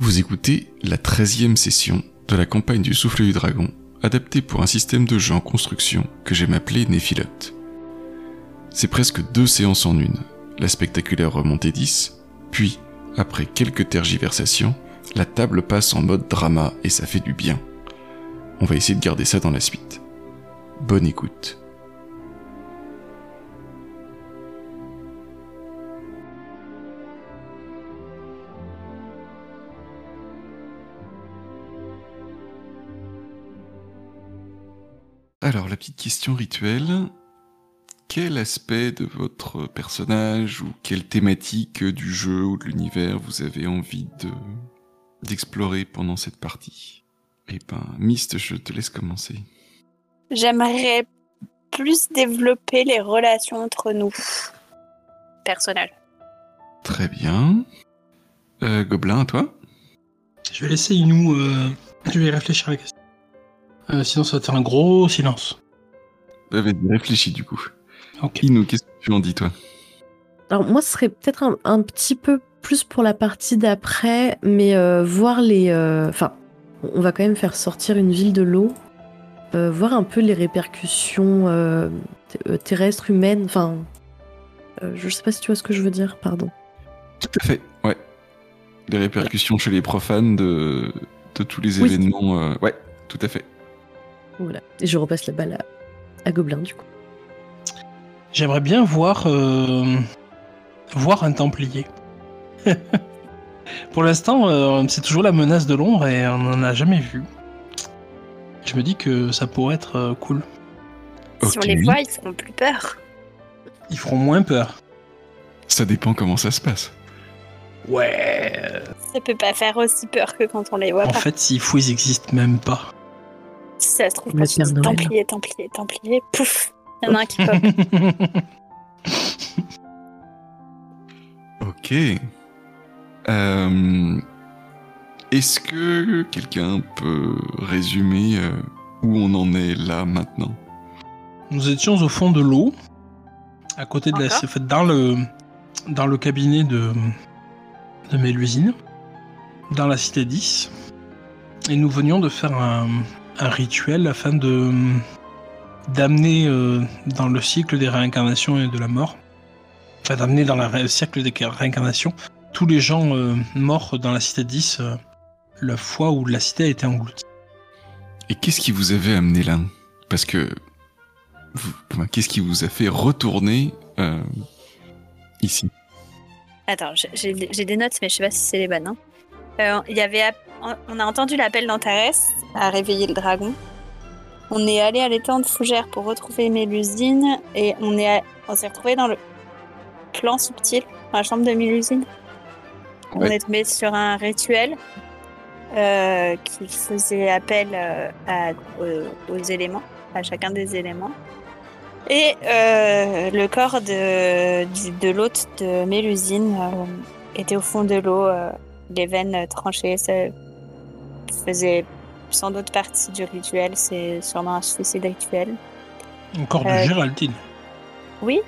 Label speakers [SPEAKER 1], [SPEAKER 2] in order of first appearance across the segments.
[SPEAKER 1] Vous écoutez la 13e session de la campagne du Souffle du Dragon, adaptée pour un système de jeu en construction que j'aime appeler Néphilote. C'est presque deux séances en une, la spectaculaire remontée 10, puis, après quelques tergiversations, la table passe en mode drama et ça fait du bien. On va essayer de garder ça dans la suite. Bonne écoute. Alors, la petite question rituelle. Quel aspect de votre personnage ou quelle thématique du jeu ou de l'univers vous avez envie de d'explorer pendant cette partie? Eh ben, Mist, je te laisse commencer.
[SPEAKER 2] J'aimerais plus développer les relations entre nous. Personnages.
[SPEAKER 1] Très bien. Euh, Gobelin, à toi?
[SPEAKER 3] Je vais laisser Inou. Euh... Je vais réfléchir à la question. Euh, sinon, ça va faire un gros silence.
[SPEAKER 1] Bah, Vas-y, réfléchis du coup.
[SPEAKER 3] Ok.
[SPEAKER 1] Inou, qu'est-ce que tu en dis, toi?
[SPEAKER 4] Alors moi, ce serait peut-être un, un petit peu plus pour la partie d'après, mais euh, voir les... euh, Enfin, on va quand même faire sortir une ville de l'eau, euh, voir un peu les répercussions euh, euh, terrestres, humaines, enfin... euh, je sais pas si tu vois ce que je veux dire, pardon.
[SPEAKER 1] Tout à fait, ouais. Les répercussions chez les profanes de, de tous les
[SPEAKER 4] Oui.
[SPEAKER 1] événements. euh, Ouais, tout à fait.
[SPEAKER 4] Voilà. Et je repasse la balle à, à Gobelin, du coup.
[SPEAKER 3] J'aimerais bien voir. euh, voir un Templier. Pour l'instant, euh, c'est toujours la menace de l'ombre et on n'en a jamais vu. Je me dis que ça pourrait être euh, cool.
[SPEAKER 2] Si on les voit, ils feront plus peur.
[SPEAKER 3] Ils feront moins peur.
[SPEAKER 1] Ça dépend comment ça se passe.
[SPEAKER 3] Ouais.
[SPEAKER 2] Ça peut pas faire aussi peur que quand on les voit
[SPEAKER 3] En
[SPEAKER 2] pas.
[SPEAKER 3] fait, s'il faut, ils existent même pas.
[SPEAKER 2] Si ça se trouve, quand tu dis. Templier, Templier, Templier, pouf, il y en a un qui pop.
[SPEAKER 1] Ok. Euh, Est-ce que quelqu'un peut résumer euh, où on en est là maintenant?
[SPEAKER 3] Nous étions au fond de l'eau, à côté de la,
[SPEAKER 2] Encore
[SPEAKER 3] en fait, dans le dans le cabinet de de Mélusine, dans la cité 10, et nous venions de faire un, un rituel afin de d'amener euh, dans le cycle des réincarnations et de la mort, enfin d'amener dans la le cercle des réincarnations tous les gens euh, morts dans la cité 10 euh, la fois où la cité a été engloutie.
[SPEAKER 1] Et qu'est-ce qui vous avait amené là? Parce que. Qu'est-ce qui vous a fait retourner euh, ici?
[SPEAKER 2] Attends, j'ai- des notes, mais je sais pas si c'est les bonnes. hein. Euh, Il y avait, on a entendu l'appel d'Antares à réveiller le dragon. On est allé à l'étang de Fougère pour retrouver Mélusine et on est, à- on s'est retrouvé dans le plan subtil, dans la chambre de Mélusine. On est tombé sur un rituel euh, qui faisait appel euh, à- aux, aux éléments, à chacun des éléments. Et euh, le corps de, de l'hôte de Mélusine était au fond de l'eau, les veines tranchées. Ça faisait sans doute partie du rituel. C'est sûrement un suicide rituel.
[SPEAKER 3] Encore de
[SPEAKER 2] Euh,
[SPEAKER 3] Géraldine.
[SPEAKER 2] Oui,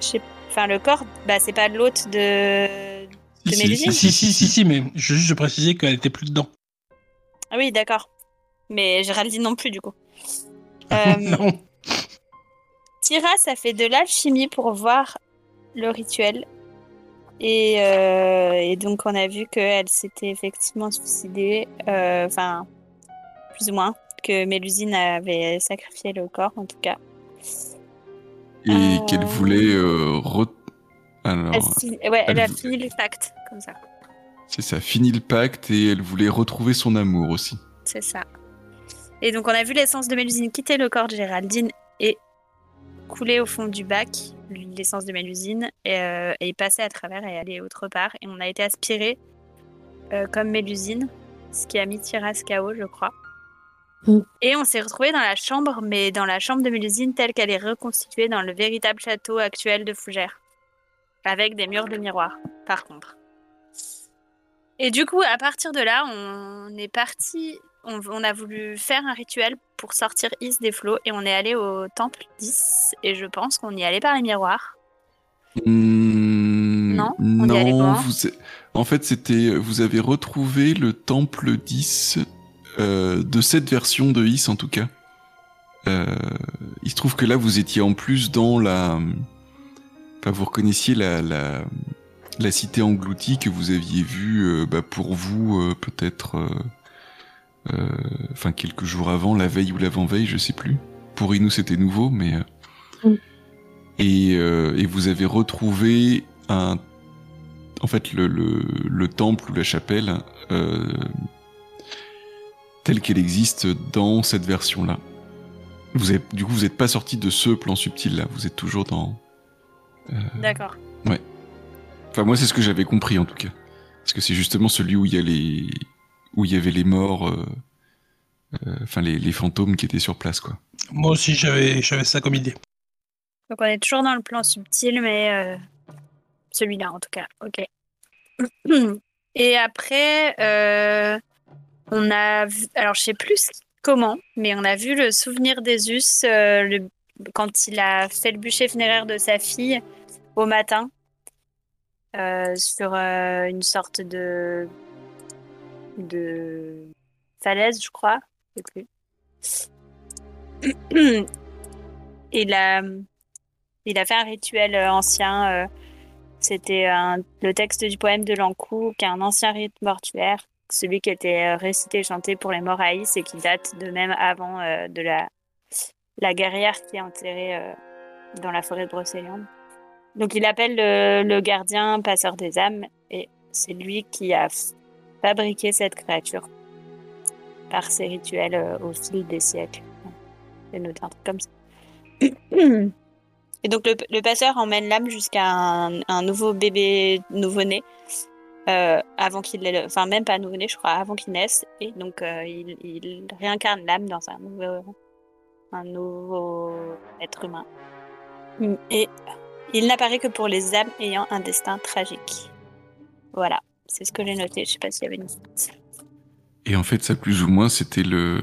[SPEAKER 2] enfin le corps, bah, c'est pas l'hôte de. De
[SPEAKER 3] si, si, si, si, si, mais je juste préciser qu'elle était plus dedans.
[SPEAKER 2] Ah oui, d'accord. Mais Géraldine non plus, du coup. Euh,
[SPEAKER 3] non.
[SPEAKER 2] Tyras a fait de l'alchimie pour voir le rituel. Et, euh, et donc, on a vu qu'elle s'était effectivement suicidée. euh, Enfin, plus ou moins. Que Mélusine avait sacrifié le corps, en tout cas.
[SPEAKER 1] Et
[SPEAKER 2] Euh.
[SPEAKER 1] qu'elle voulait. re- Alors,
[SPEAKER 2] Elle, ouais, elle
[SPEAKER 1] elle
[SPEAKER 2] a fini le pacte, comme ça.
[SPEAKER 1] c'est ça, fini le pacte et elle voulait retrouver son amour aussi.
[SPEAKER 2] C'est ça. Et donc, on a vu l'essence de Mélusine quitter le corps de Géraldine et couler au fond du bac, l'essence de Mélusine, et, euh, et passer à travers et aller autre part. Et on a été aspiré euh, comme Mélusine, ce qui a mis Tiras KO, je crois.
[SPEAKER 4] Mm.
[SPEAKER 2] Et on s'est retrouvé dans la chambre, mais dans la chambre de Mélusine telle qu'elle est reconstituée dans le véritable château actuel de Fougères. Avec des murs de miroir, par contre. Et du coup, à partir de là, on est parti. On, on a voulu faire un rituel pour sortir Is des flots et on est allé au temple 10. Et je pense qu'on y allait par les miroirs.
[SPEAKER 1] Hmm,
[SPEAKER 2] Non On y allait
[SPEAKER 1] non, vous, en fait, c'était, vous avez retrouvé le temple 10 euh, de cette version de Is en tout cas. Euh, il se trouve que là, vous étiez en plus dans la, enfin, vous reconnaissiez la, la, la cité engloutie que vous aviez vue, euh, bah, pour vous euh, peut-être, enfin quelques jours avant, la veille ou l'avant-veille, je sais plus. Pour Inou, c'était nouveau, mais euh,
[SPEAKER 4] Mm.
[SPEAKER 1] et, euh, et vous avez retrouvé un en fait le, le, le temple ou la chapelle euh, telle qu'elle existe dans cette version-là. Vous avez, du coup, vous n'êtes pas sorti de ce plan subtil-là, vous êtes toujours dans...
[SPEAKER 2] D'accord.
[SPEAKER 1] Enfin, moi, c'est ce que j'avais compris, en tout cas. Parce que c'est justement celui où il y a les... où il y avait les morts, euh, euh, enfin, les, les fantômes qui étaient sur place, quoi.
[SPEAKER 3] Moi aussi, j'avais ça comme idée.
[SPEAKER 2] Donc on est toujours dans le plan subtil, mais euh, celui-là en tout cas. Ok. Et après, euh, on a vu, alors je sais plus comment, mais on a vu le souvenir d'Esus euh, le- quand il a fait le bûcher funéraire de sa fille au matin euh, sur euh, une sorte de de falaise, je crois. Je sais il a fait un rituel euh, ancien. euh, C'était le texte du poème de Lancou, qui est un ancien rite mortuaire, celui qui était euh, récité et chanté pour les morts et qui date de même avant de la, la guerrière qui est enterrée dans la forêt de Brocéliande. Donc il appelle le, le gardien passeur des âmes et c'est lui qui a f- fabriqué cette créature par ses rituels euh, au fil des siècles. C'est un truc comme ça. Et donc le, le passeur emmène l'âme jusqu'à un, un nouveau bébé nouveau-né, euh, avant qu'il enfin même pas nouveau-né, je crois, avant qu'il naisse. Et donc euh, il, il réincarne l'âme dans un nouveau, un nouveau être humain. Et il n'apparaît que pour les âmes ayant un destin tragique. Voilà, c'est ce que j'ai noté. Je sais pas s'il y avait une suite.
[SPEAKER 1] Et en fait, ça, plus ou moins, c'était le,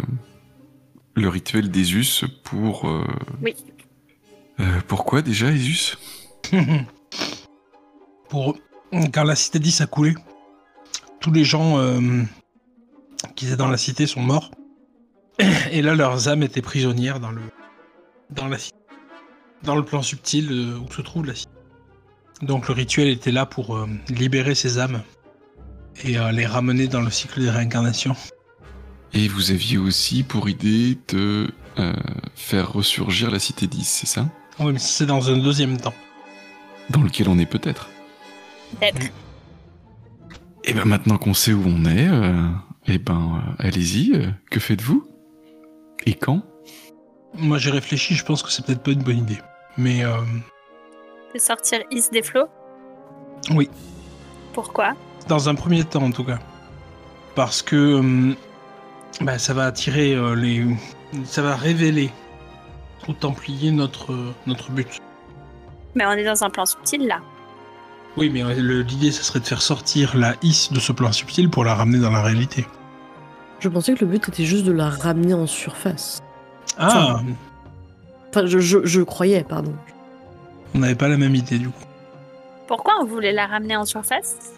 [SPEAKER 1] le rituel d'Esus pour... euh,
[SPEAKER 2] Oui.
[SPEAKER 1] euh, pourquoi déjà, Esus
[SPEAKER 3] Pour quand la cité 10 a coulé, tous les gens euh, qui étaient dans la cité sont morts. Et là, leurs âmes étaient prisonnières dans le dans la cité, dans le plan subtil où se trouve la cité. Donc le rituel était là pour euh, libérer ces âmes et euh, les ramener dans le cycle des réincarnations.
[SPEAKER 1] Et vous aviez aussi pour idée de euh, faire ressurgir la cité 10, c'est ça?
[SPEAKER 3] Oui, mais c'est dans un deuxième temps.
[SPEAKER 1] Dans lequel on est peut-être.
[SPEAKER 2] Peut-être.
[SPEAKER 1] Et ben maintenant qu'on sait où on est, euh, eh ben euh, allez-y, euh, que faites-vous? Et quand?
[SPEAKER 3] Moi, j'ai réfléchi, je pense que c'est peut-être pas une bonne idée. Mais euh,
[SPEAKER 2] De sortir Is des flots?
[SPEAKER 3] Oui.
[SPEAKER 2] Pourquoi?
[SPEAKER 3] Dans un premier temps, en tout cas. Parce que hum, bah, ça va attirer euh, les. Ça va révéler aux Templiers notre, euh, notre but.
[SPEAKER 2] Mais on est dans un plan subtil là.
[SPEAKER 3] Oui, mais euh, l'idée, ça serait de faire sortir la Is de ce plan subtil pour la ramener dans la réalité.
[SPEAKER 4] Je pensais que le but était juste de la ramener en surface.
[SPEAKER 3] Ah
[SPEAKER 4] Enfin, je, je, je croyais, pardon.
[SPEAKER 3] On n'avait pas la même idée, du coup.
[SPEAKER 2] Pourquoi on voulait la ramener en surface?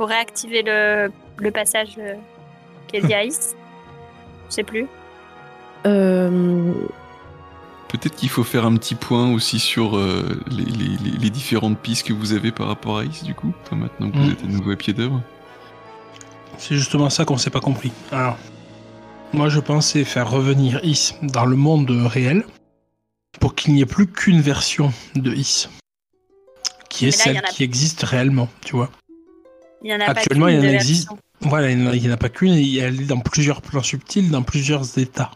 [SPEAKER 2] Pour réactiver le, le passage euh, Is Je sais plus.
[SPEAKER 4] Euh,
[SPEAKER 1] Peut-être qu'il faut faire un petit point aussi sur euh, les, les- les- les différentes pistes que vous avez par rapport à Is, du coup, enfin, maintenant que vous
[SPEAKER 3] Mm.
[SPEAKER 1] êtes à nouveau à pied d'œuvre.
[SPEAKER 3] C'est justement ça qu'on s'est pas compris. Alors, moi, je pensais faire revenir Is dans le monde réel pour qu'il n'y ait plus qu'une version de Is. Qui est
[SPEAKER 2] là,
[SPEAKER 3] celle
[SPEAKER 2] a-
[SPEAKER 3] qui existe réellement, tu vois.
[SPEAKER 2] Il y en a
[SPEAKER 3] Actuellement,
[SPEAKER 2] pas
[SPEAKER 3] il y en existe. Voilà, il n'y en a- pas qu'une, et elle est dans plusieurs plans subtils, dans plusieurs états.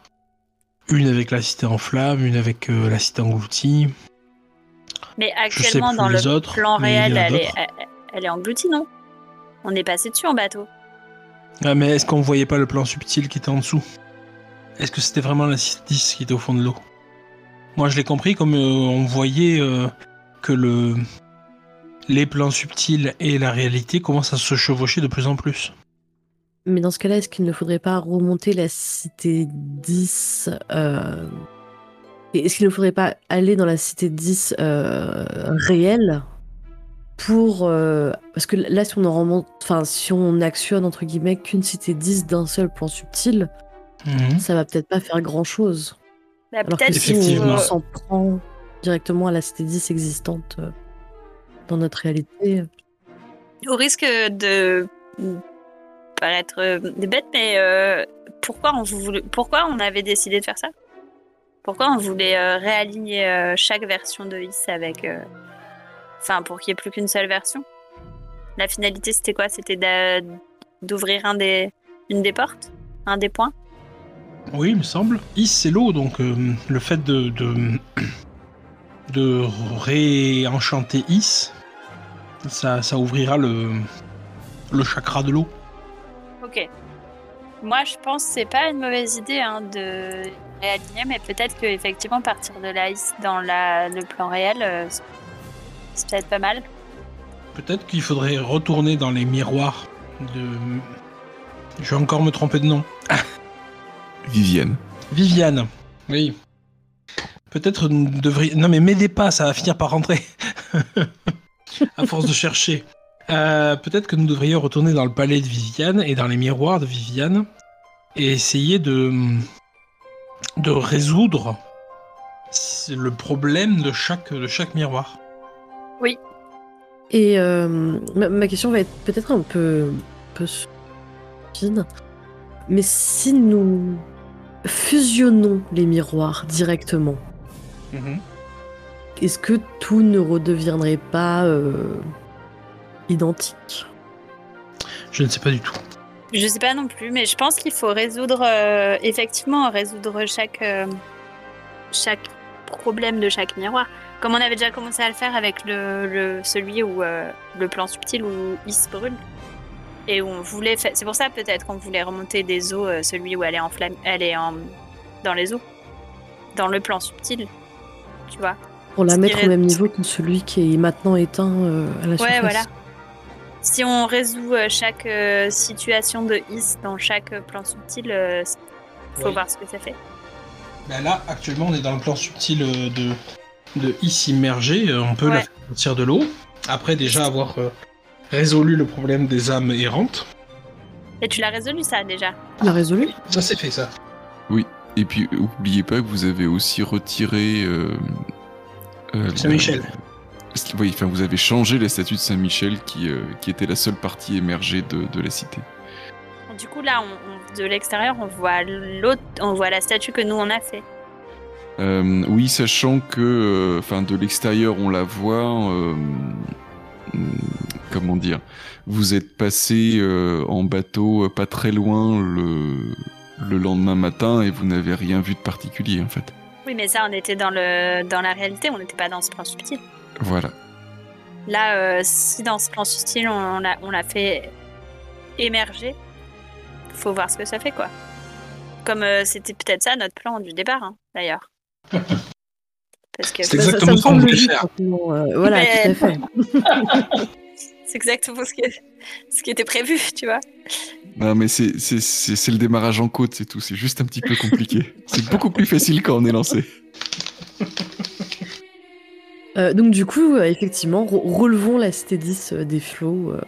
[SPEAKER 3] Une avec la cité en flammes, une avec euh, la cité engloutie.
[SPEAKER 2] Mais actuellement, dans le
[SPEAKER 3] autres,
[SPEAKER 2] plan réel, elle est, elle, elle est engloutie, non? On est passé dessus en bateau.
[SPEAKER 3] Ah, mais est-ce qu'on voyait pas le plan subtil qui était en dessous? Est-ce que c'était vraiment la cité 10 qui était au fond de l'eau? Moi, je l'ai compris comme euh, on voyait euh, que le les plans subtils et la réalité commencent à se chevaucher de plus en plus.
[SPEAKER 4] mais dans ce cas-là, est-ce qu'il ne faudrait pas remonter la cité 10 euh, et Est-ce qu'il ne faudrait pas aller dans la cité 10 euh, réelle pour euh, parce que là si on en remonte enfin si on actionne entre guillemets qu'une cité 10 d'un seul plan subtil
[SPEAKER 3] Mhm.
[SPEAKER 4] ça va peut-être pas faire grand chose
[SPEAKER 2] Bah,
[SPEAKER 4] alors que
[SPEAKER 2] peut-être
[SPEAKER 4] si on s'en prend directement à la cité 10 existante euh, dans notre réalité.
[SPEAKER 2] Au risque de paraître euh, bête, mais euh, pourquoi, on voulait, pourquoi on avait décidé de faire ça? Pourquoi on voulait euh, réaligner euh, chaque version de Is avec. euh, Enfin, pour qu'il n'y ait plus qu'une seule version? La finalité, c'était quoi? C'était d'ouvrir un des, une des portes? Un des points?
[SPEAKER 3] Oui, il me semble. Is, c'est l'eau, donc euh, le fait de, de, de réenchanter Is, ça, ça ouvrira le, le chakra de l'eau.
[SPEAKER 2] Ok. Moi, je pense que c'est pas une mauvaise idée hein, de réaligner, mais peut-être qu'effectivement, partir de la Is dans la, le plan réel, euh, c'est- peut-être pas mal.
[SPEAKER 3] Peut-être qu'il faudrait retourner dans les miroirs de. Je vais encore me tromper de nom.
[SPEAKER 1] Vivienne.
[SPEAKER 3] Viviane. Oui. Peut-être nous devrions. Non, mais m'aidez pas, ça va finir par rentrer. à force de chercher. Euh, Peut-être que nous devrions retourner dans le palais de Viviane et dans les miroirs de Viviane et essayer de. de résoudre le problème de chaque, de chaque miroir.
[SPEAKER 4] Et euh, ma, ma question va être peut-être un peu, un peu stupide, mais si nous fusionnons les miroirs directement, est-ce que tout ne redeviendrait pas euh, identique?
[SPEAKER 3] Je ne sais pas du tout.
[SPEAKER 2] Je sais pas non plus, mais je pense qu'il faut résoudre, euh, effectivement, résoudre chaque, euh, chaque problème de chaque miroir. Comme on avait déjà commencé à le faire avec le, le- celui où euh, le plan subtil où Is brûle. Et où on voulait faire. C'est pour ça peut-être qu'on voulait remonter des eaux, euh, celui où elle est en flamme, elle est en, dans les eaux. Dans le plan subtil. Tu vois
[SPEAKER 4] Pour la mettre au même niveau que celui qui est maintenant éteint euh, à la
[SPEAKER 2] Ouais,
[SPEAKER 4] surface.
[SPEAKER 2] voilà. Si on résout euh, chaque euh, situation de Is dans chaque euh, plan subtil, euh, faut
[SPEAKER 3] Oui.
[SPEAKER 2] voir ce que ça fait.
[SPEAKER 3] Ben là, actuellement, on est dans le plan subtil euh, de, de Is immergé. Euh, On peut la faire sortir de l'eau. Après, déjà avoir euh, résolu le problème des âmes errantes.
[SPEAKER 2] Et tu l'as résolu ça déjà?
[SPEAKER 4] On l'a résolu?
[SPEAKER 3] Ça, c'est fait, ça.
[SPEAKER 1] Et puis, oubliez pas que vous avez aussi retiré. Euh, euh,
[SPEAKER 3] Saint-Michel.
[SPEAKER 1] la- Oui, enfin, vous avez changé les statues de Saint-Michel qui, euh, qui était la seule partie émergée de, de la cité.
[SPEAKER 2] Du coup, là, on- on- de l'extérieur, on voit l'autre, on voit la statue que nous on a fait.
[SPEAKER 1] Euh, oui, sachant que, euh, enfin, de l'extérieur, on la voit. euh, comment dire Vous êtes passé euh, en bateau pas très loin le, le lendemain matin et vous n'avez rien vu de particulier, en fait.
[SPEAKER 2] Oui, mais ça, on était dans le dans la réalité, on n'était pas dans ce plan subtil.
[SPEAKER 1] Voilà.
[SPEAKER 2] Là, euh, si dans ce plan subtil, on l'a on l'a fait émerger, faut voir ce que ça fait, quoi. Comme euh, c'était peut-être ça notre plan du départ, hein, d'ailleurs. Parce que
[SPEAKER 3] C'est
[SPEAKER 4] Ça- ça-
[SPEAKER 3] exactement
[SPEAKER 4] me
[SPEAKER 3] ce qu'on
[SPEAKER 4] semble
[SPEAKER 3] voulait faire.
[SPEAKER 4] euh, voilà,
[SPEAKER 2] Mais-
[SPEAKER 4] tout à fait.
[SPEAKER 2] c'est exactement ce qui, ce qui était prévu, tu vois.
[SPEAKER 1] Non, mais c'est c'est- c'est- c'est le démarrage en côte, c'est tout. C'est juste un petit peu compliqué. c'est beaucoup plus facile quand on est lancé.
[SPEAKER 4] Euh, donc du coup, euh, effectivement, re- relevons la cité 10 euh, des flots. euh.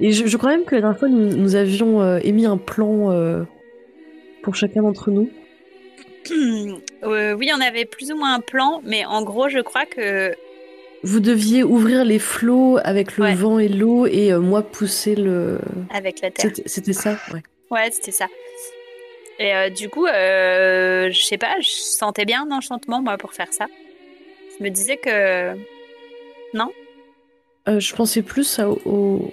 [SPEAKER 4] Et je, je crois même que la dernière fois, nous, nous avions euh, émis un plan euh, pour chacun d'entre nous.
[SPEAKER 2] Euh, oui, on avait plus ou moins un plan, mais en gros, je crois que
[SPEAKER 4] Vous deviez ouvrir les flots avec le
[SPEAKER 2] Ouais.
[SPEAKER 4] vent et l'eau et euh, moi pousser le...
[SPEAKER 2] avec la Terre.
[SPEAKER 4] C'était ça ouais.
[SPEAKER 2] Ouais, c'était ça. Et euh, du coup, euh, je sais pas, je sentais bien un enchantement, moi, pour faire ça. Je me disais que.
[SPEAKER 4] Euh, je pensais plus à- au...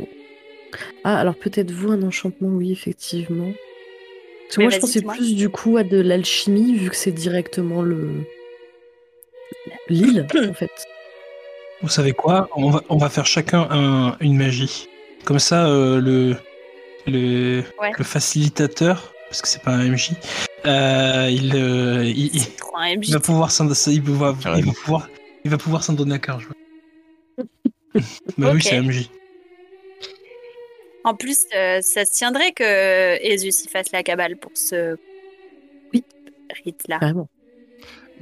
[SPEAKER 4] Ah, alors peut-être vous, un enchantement, oui, effectivement. Parce que
[SPEAKER 2] Mais
[SPEAKER 4] moi, je pensais plus du coup à de l'alchimie, vu que c'est directement le... L'île, en fait.
[SPEAKER 3] Vous savez quoi? On va, on va faire chacun un- une magie. Comme ça, euh, le, le,
[SPEAKER 2] Ouais.
[SPEAKER 3] le facilitateur, parce que c'est pas un MJ, euh, il, euh, il, il-
[SPEAKER 2] C'est trop un MJ.
[SPEAKER 3] il va pouvoir s'en il va, pouvoir- il
[SPEAKER 1] Carrément.
[SPEAKER 3] va pouvoir il va pouvoir s'en donner à cœur. je vois. bah oui, c'est MJ.
[SPEAKER 2] En plus, euh, ça se tiendrait que Esus y fasse la cabale pour ce
[SPEAKER 4] Oui.
[SPEAKER 2] rite-là.
[SPEAKER 4] Carrément.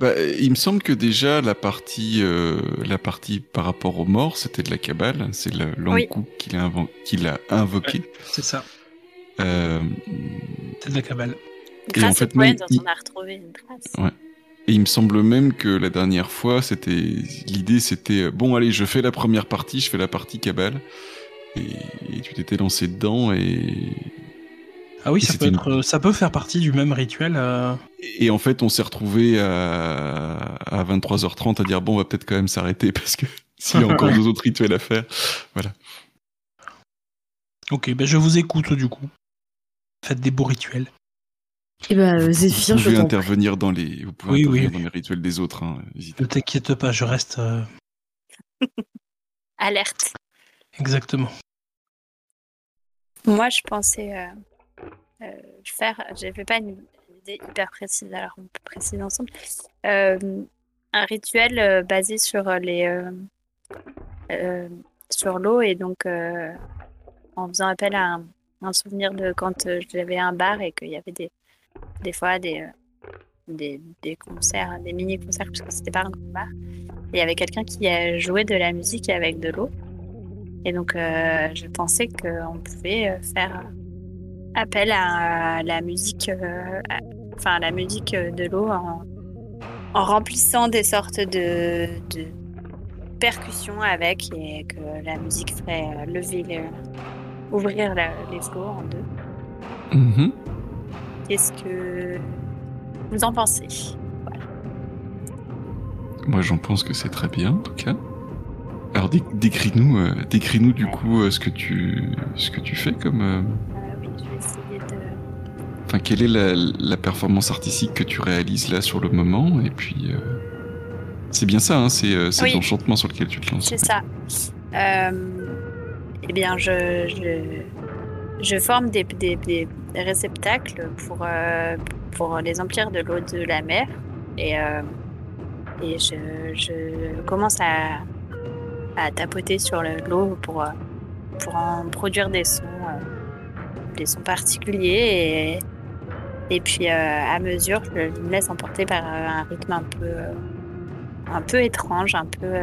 [SPEAKER 1] Bah, il me semble que déjà la partie, euh, la partie par rapport aux morts, c'était de la cabale. C'est le l'Ankou qu'il a, inven- qu'il a invoqué.
[SPEAKER 3] C'est ça,
[SPEAKER 1] Euh,
[SPEAKER 3] c'est de la cabale.
[SPEAKER 2] Grâce
[SPEAKER 1] en fait,
[SPEAKER 2] au
[SPEAKER 1] même,
[SPEAKER 2] dont
[SPEAKER 1] il-
[SPEAKER 2] on a retrouvé une trace.
[SPEAKER 1] Ouais. et il me semble même que la dernière fois, c'était l'idée, c'était euh, bon, allez, je fais la première partie, je fais la partie cabale, et, et tu t'étais lancé dedans, et,
[SPEAKER 3] Ah oui, ça peut, être, euh, ça peut faire partie du même rituel. euh,
[SPEAKER 1] et en fait, on s'est retrouvé à, à 23h30 à dire bon, on va peut-être quand même s'arrêter parce que s'il y a encore deux autres rituels à faire,
[SPEAKER 3] Ok, ben je vous écoute du coup. Faites des beaux rituels.
[SPEAKER 4] Et ben, euh,
[SPEAKER 1] vous
[SPEAKER 4] je
[SPEAKER 1] pouvez
[SPEAKER 4] t'en
[SPEAKER 1] intervenir dans les, vous pouvez
[SPEAKER 3] Oui,
[SPEAKER 1] intervenir
[SPEAKER 3] oui.
[SPEAKER 1] dans les rituels des autres. Hein,
[SPEAKER 3] Ne t'inquiète pas, je reste euh,
[SPEAKER 2] Alerte.
[SPEAKER 3] exactement.
[SPEAKER 2] Moi, je pensais euh, faire. J'avais pas une, idée hyper précise, alors on peut préciser ensemble. Euh, un rituel euh, basé sur les euh, euh, sur l'eau et donc euh, en faisant appel à un, souvenir de quand euh, j'avais un bar et qu'il y avait des des fois des euh, des, des concerts, des mini concerts parce que c'était pas un grand bar. Il y avait quelqu'un qui joué de la musique avec de l'eau. Et donc, euh, je pensais qu'on pouvait euh, faire appel à la musique, euh, à- enfin à la musique de l'eau en, en remplissant des sortes de, de percussions avec et que la musique ferait euh, lever, le, ouvrir la- les flots en deux.
[SPEAKER 1] Mhm.
[SPEAKER 2] Qu'est-ce que vous en pensez?
[SPEAKER 1] Moi, j'en pense que c'est très bien, en tout cas. Alors, dé- décris-nous, euh, décris-nous du coup ce que tu, ce que tu fais comme. Enfin, quelle est la, la performance artistique que tu réalises là sur le moment? Et puis, euh, c'est bien ça, hein, c'est euh,
[SPEAKER 2] Oui.
[SPEAKER 1] l'enchantement sur lequel tu te lances.
[SPEAKER 2] C'est ça. Euh, eh bien, je, je, je forme des, des, des réceptacles pour, euh, pour les emplir de l'eau de la mer. Et, et je, je commence à, à tapoter sur le- l'eau pour, pour en produire des sons, des sons particuliers. Et, et puis, euh, à mesure, je me laisse emporter par euh, un rythme un peu, euh, un peu étrange, un peu.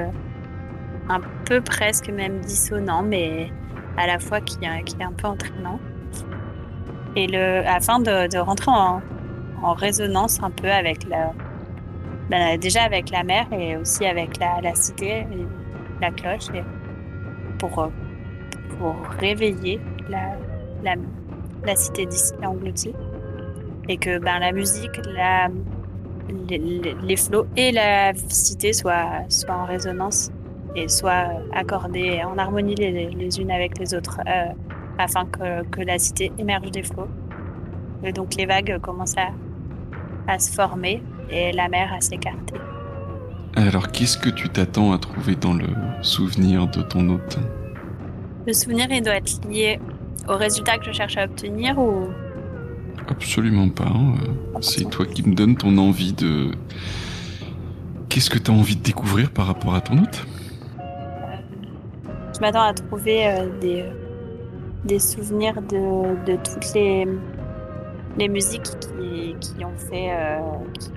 [SPEAKER 2] un peu presque même dissonant, mais à la fois qui, est- un peu entraînant. Et le, afin de, rentrer en, résonance un peu avec la, ben, déjà avec la mer et aussi avec la, cité, la cloche, pour, pour réveiller la, la, la cité d'ici engloutie. Et que ben, la musique, la, les, flots et la cité soient, soient en résonance et soient accordées en harmonie les, les unes avec les autres euh, afin que, que la cité émerge des flots. Et donc les vagues commencent à, à se former et la mer à s'écarter.
[SPEAKER 1] Alors, qu'est-ce que tu t'attends à trouver dans le souvenir de ton hôte?
[SPEAKER 2] Le souvenir, il doit être lié au résultat que je cherche à obtenir ou
[SPEAKER 1] Absolument pas. hein, euh, C'est toi qui me donnes ton envie de. Qu'est-ce que tu as envie de découvrir par rapport à ton hôte?
[SPEAKER 2] Je m'attends à trouver euh, des, des souvenirs de, de toutes les, les musiques qui, qui ont fait euh,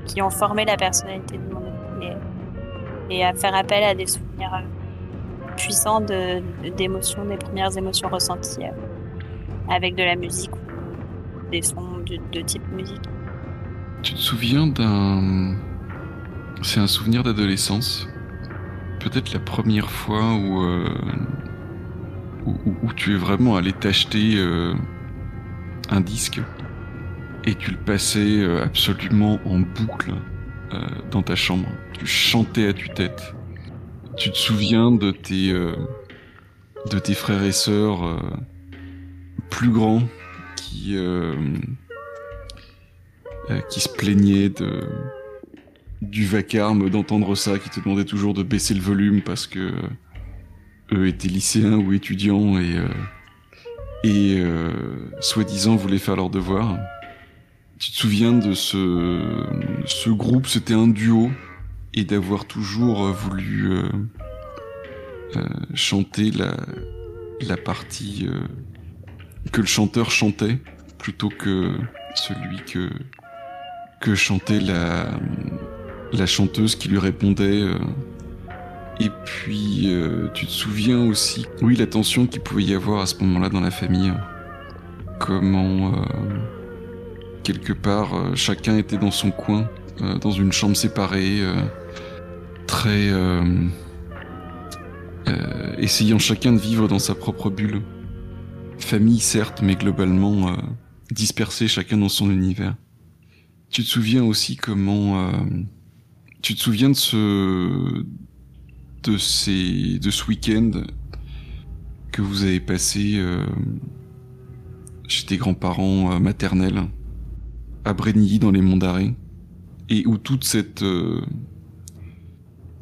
[SPEAKER 2] qui, ont formé la personnalité de mon et, et à faire appel à des souvenirs euh, puissants d'émotions, des premières émotions ressenties euh, avec de la musique des sons de, type musique.
[SPEAKER 1] Tu te souviens d'un. C'est un souvenir d'adolescence? Peut-être la première fois où, euh, où, tu es vraiment allé t'acheter euh, un disque et tu le passais euh, absolument en boucle dans ta chambre. Tu chantais à tue-tête. Tu te souviens de tes, de tes frères et sœurs plus grands? Qui, euh, euh, qui se plaignaient de, du vacarme d'entendre ça, qui te demandaient toujours de baisser le volume parce que euh, eux étaient lycéens ou étudiants et, et soi-disant voulaient faire leurs devoirs. Tu te souviens de ce, ce groupe, c'était un duo, et d'avoir toujours voulu chanter la, la partie que le chanteur chantait plutôt que celui que, que chantait la, la chanteuse qui lui répondait. euh, et puis, euh, tu te souviens aussi, oui, la tension qu'il pouvait y avoir à ce moment-là dans la famille. Comment, euh, quelque part, chacun était dans son coin, dans une chambre séparée, très. essayant chacun de vivre dans sa propre bulle. Famille, certes, mais globalement euh, chacun dans son univers. Tu te souviens aussi comment. euh, tu te souviens de ce. de ces. de ce week-end que vous avez passé euh, chez tes grands-parents euh, maternels, à Brenilly dans les Monts d'Arrée, et où toute cette. euh,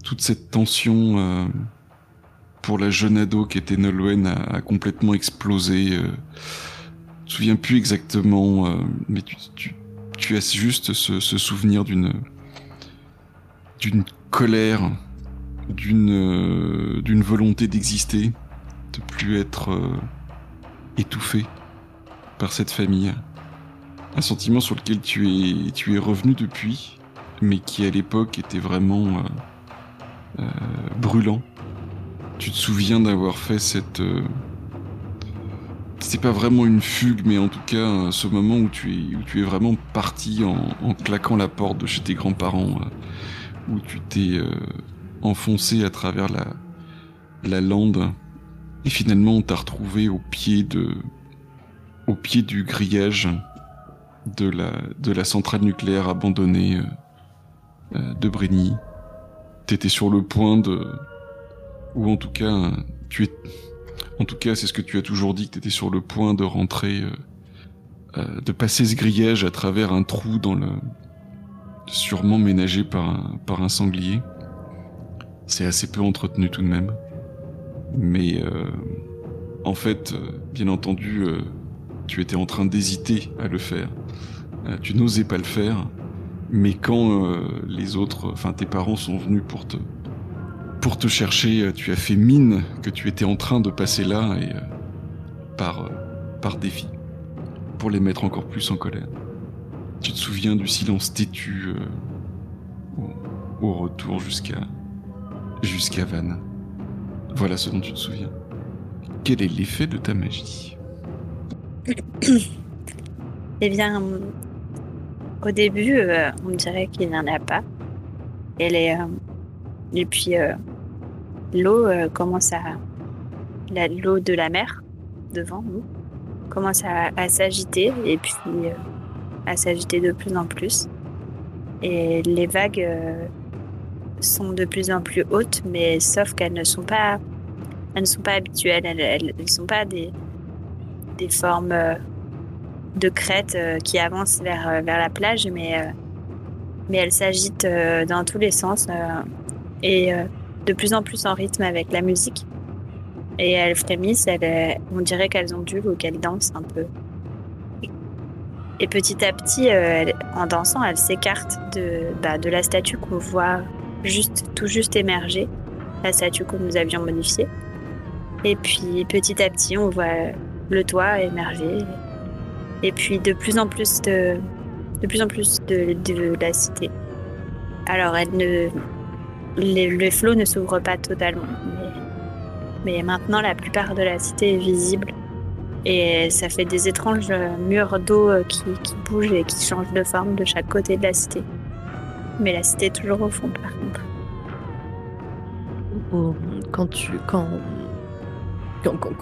[SPEAKER 1] toute cette tension. Pour la jeune ado qui était Nolwenn a, a complètement explosé. Euh, je me souviens plus exactement, euh, mais tu, tu, tu as juste ce, ce souvenir d'une d'une colère, d'une euh, d'une volonté d'exister, de plus être euh, étouffé par cette famille. Un sentiment sur lequel tu es tu es revenu depuis, mais qui à l'époque était vraiment euh, euh, brûlant. Tu te souviens d'avoir fait cette. euh, C'est pas vraiment une fugue, mais en tout cas, euh, ce moment où tu es, où tu es vraiment parti en, claquant la porte de chez tes grands-parents, euh, où tu t'es euh, enfoncé à travers la, la lande, et finalement on t'a retrouvé au pied de. au pied du grillage de la, de la centrale nucléaire abandonnée de Brény. T'étais sur le point de ou en tout cas, tu es, en tout cas, c'est ce que tu as toujours dit que tu étais sur le point de rentrer, euh, euh, de passer ce grillage à travers un trou dans le, sûrement ménagé par un, par un sanglier. C'est assez peu entretenu tout de même, mais euh, en fait, bien entendu, tu étais en train d'hésiter à le faire. Tu n'osais pas le faire, mais quand les autres, enfin tes parents sont venus pour te pour te chercher, euh, tu as fait mine que tu étais en train de passer là et euh, par euh, par défi pour les mettre encore plus en colère. Tu te souviens du silence têtu au, retour jusqu'à jusqu'à Vannes. Voilà ce dont tu te souviens. Quel est l'effet de ta magie?
[SPEAKER 2] Eh bien, au début, on dirait qu'il n'y en a pas. Et, les, euh, et puis, l'eau euh, commence à. L'eau de la mer, devant nous, commence à, s'agiter et puis euh, à s'agiter de plus en plus. Et les vagues euh, sont de plus en plus hautes, mais sauf qu'elles ne sont pas. Elles ne sont pas habituelles, elles ne sont pas des, des formes de crête euh, qui avancent vers, vers la plage, mais, mais elles s'agitent dans tous les sens et de plus en plus en rythme avec la musique. Et elles frémissent, elles, euh, on dirait qu'elles ondulent ou qu'elles dansent un peu. Et petit à petit, euh, en dansant, elles s'écartent de, bah, de la statue qu'on voit juste, tout juste émerger, la statue que nous avions modifiée. Et puis petit à petit, on voit le toit émerger. Et puis de plus en plus de, de plus en plus de, de la cité. Alors, elle ne, les- le flot ne s'ouvre pas totalement, mais, maintenant la plupart de la cité est visible. Et ça fait des étranges murs d'eau euh, qui, bougent et qui changent de forme de chaque côté de la cité. Mais la cité est toujours au fond, par contre.
[SPEAKER 4] Quand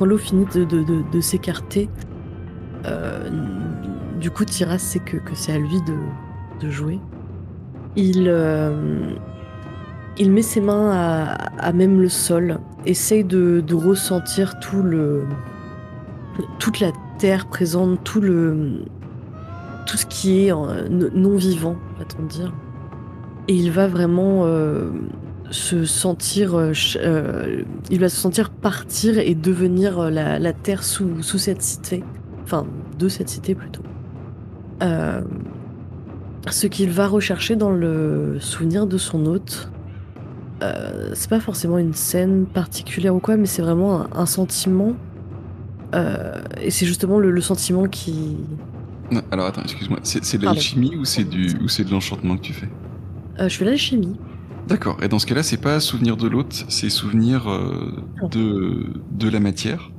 [SPEAKER 4] l'eau finit de, s'écarter, euh, du coup Tiras sait que, c'est à lui de, de jouer. Il euh, il met ses mains à, même le sol, essaye de, ressentir tout le toute la terre présente, tout le tout ce qui est euh, non vivant, va-t-on dire. Et il va vraiment euh, se sentir, euh, il va se sentir partir et devenir la, terre sous, cette cité, enfin de cette cité plutôt. Ce qu'il va rechercher dans le souvenir de son hôte, euh, c'est pas forcément une scène particulière ou quoi, mais c'est vraiment un, un sentiment. Euh, et c'est justement le, le sentiment qui.
[SPEAKER 1] Non, Alors attends, excuse-moi, c'est de l'alchimie ou c'est du ou c'est de l'enchantement que tu fais?
[SPEAKER 4] Euh, je fais l'alchimie.
[SPEAKER 1] D'accord. Et dans ce cas-là, c'est pas souvenir de l'autre, c'est souvenir
[SPEAKER 4] Oh.
[SPEAKER 1] de, de la matière.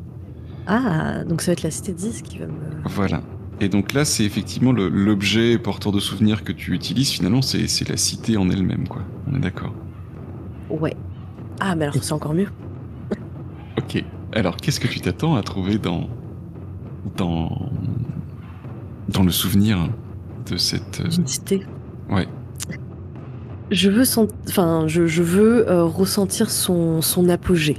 [SPEAKER 4] Ah, donc ça va être la cité 10 qui va me.
[SPEAKER 1] Voilà. Et donc là, c'est effectivement l'objet porteur de souvenirs que tu utilises. Finalement, c'est c'est la cité en elle-même, quoi. On est d'accord.
[SPEAKER 4] Ouais. Ah, mais alors c'est encore mieux.
[SPEAKER 1] Ok. Alors, qu'est-ce que tu t'attends à trouver dans dans dans le souvenir de cette euh,
[SPEAKER 4] cité.
[SPEAKER 1] ouais.
[SPEAKER 4] Je veux, sent- enfin, je, je veux euh, ressentir son, son apogée.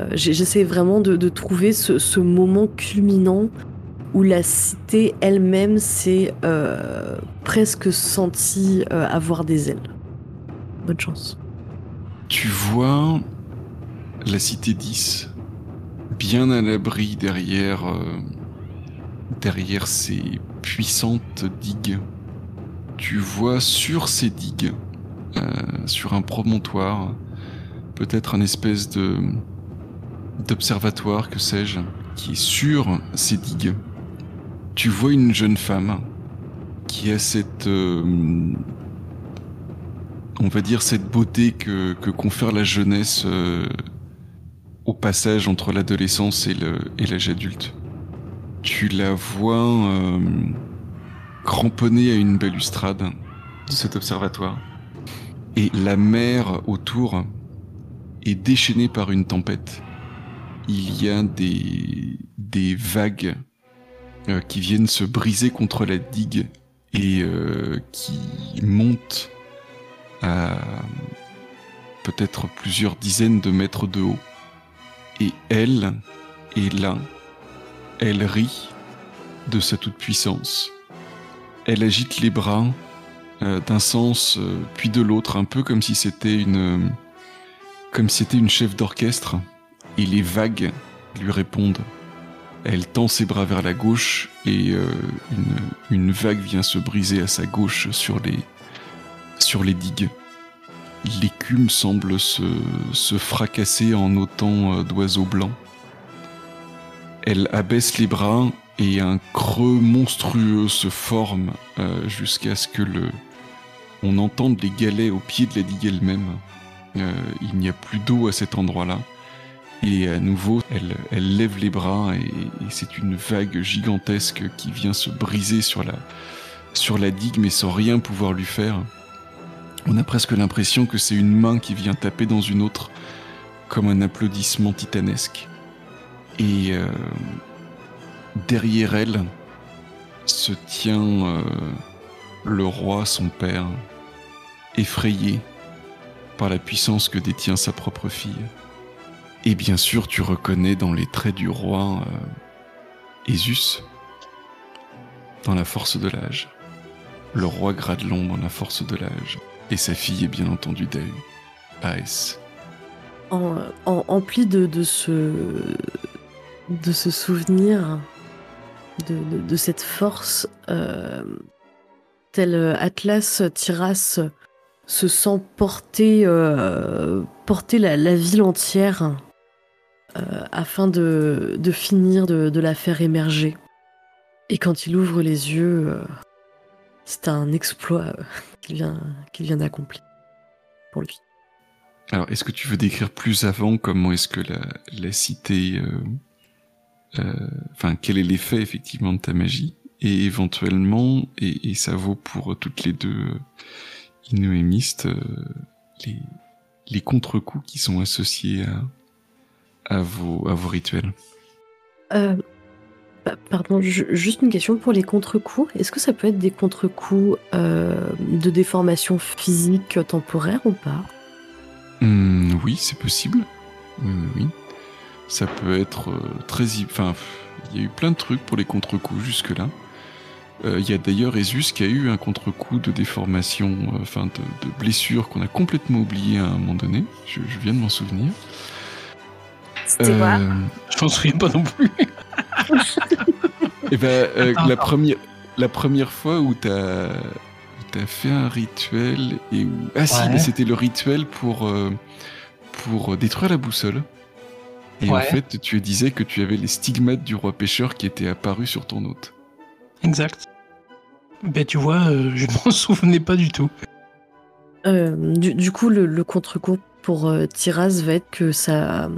[SPEAKER 4] Euh, J'essaie vraiment de, de trouver ce, ce moment culminant où la cité elle-même s'est euh, presque sentie euh, avoir des ailes. Bonne chance.
[SPEAKER 1] Tu vois la cité 10 bien à l'abri derrière euh, derrière ces puissantes digues. Tu vois sur ces digues, euh, sur un promontoire, peut-être un espèce de d'observatoire, que sais-je, qui est sur ces digues. Tu vois une jeune femme qui a cette euh, on va dire cette beauté que, que confère la jeunesse euh, au passage entre l'adolescence et le et l'âge adulte. Tu la vois euh, cramponnée à une balustrade de cet observatoire. Et la mer autour est déchaînée par une tempête. Il y a des, des vagues euh, qui viennent se briser contre la digue et euh, qui montent peut-être plusieurs dizaines de mètres de haut. Et elle est là. Elle rit de sa toute-puissance. Elle agite les bras euh, d'un sens euh, puis de l'autre, un peu comme si c'était une comme c'était une chef d'orchestre. Et les vagues lui répondent. Elle tend ses bras vers la gauche et euh, une vague vient se briser à sa gauche sur les sur les digues. L'écume semble se, se fracasser en autant euh, d'oiseaux blancs. Elle abaisse les bras et un creux monstrueux se forme euh, jusqu'à ce que le on entende les galets au pied de la digue elle-même. Euh, il n'y a plus d'eau à cet endroit-là. Et à nouveau, elle, elle lève les bras et, et c'est une vague gigantesque qui vient se briser sur la, sur la digue mais sans rien pouvoir lui faire. On a presque l'impression que c'est une main qui vient taper dans une autre, comme un applaudissement titanesque. Et euh, derrière elle se tient euh, le roi, son père, effrayé par la puissance que détient sa propre fille. Et bien sûr, tu reconnais dans les traits du roi euh, Ésus, dans la force de l'âge. Le roi Gradelon dans la force de l'âge. Et sa fille est bien entendu Dahu. Aes.
[SPEAKER 4] En, empli de, ce souvenir de, cette force euh, tel Atlas Tiras se sent porter euh, la, ville entière euh, afin de, de finir de, la faire émerger et quand il ouvre les yeux c'est un exploit qu'il vient qu'il vient d'accomplir pour lui
[SPEAKER 1] Alors, est-ce que tu veux décrire plus avant comment est-ce que la, la cité... euh, euh, Enfin, quel est l'effet effectivement de ta magie Et éventuellement, et, et ça vaut pour toutes les deux euh, Inuémistes, euh, les, les contre-coups qui sont associés à, à, vos, à vos rituels?
[SPEAKER 4] Euh, pardon, ju- juste une question pour les contre-coups. Est-ce que ça peut être des contre-coups euh, de déformation physique temporaire ou pas?
[SPEAKER 1] Hmm, oui, c'est possible. Oui, oui. Ça peut être euh, très... Enfin, il y a eu plein de trucs pour les contre-coups jusque-là. Euh, Il y a d'ailleurs Esus qui a eu un contre-coup de déformation, enfin de, blessure qu'on a complètement oublié à un moment donné. Je viens de m'en souvenir.
[SPEAKER 2] C'était quoi
[SPEAKER 1] Euh,
[SPEAKER 3] Je m'en souviens pas non plus.
[SPEAKER 1] Eh ben, euh,
[SPEAKER 3] Attends,
[SPEAKER 1] la,
[SPEAKER 3] attends.
[SPEAKER 1] première, la première fois où t'as fait un rituel et où... Ah si, mais c'était le rituel pour, euh, pour détruire la boussole. Et en fait, tu disais que tu avais les stigmates du roi pêcheur qui étaient apparus sur ton hôte.
[SPEAKER 3] Exact. Ben tu vois, euh, je m'en souvenais pas du tout.
[SPEAKER 4] Euh, du, du coup, le, le contre-coup pour euh, Tiraz va être que sa,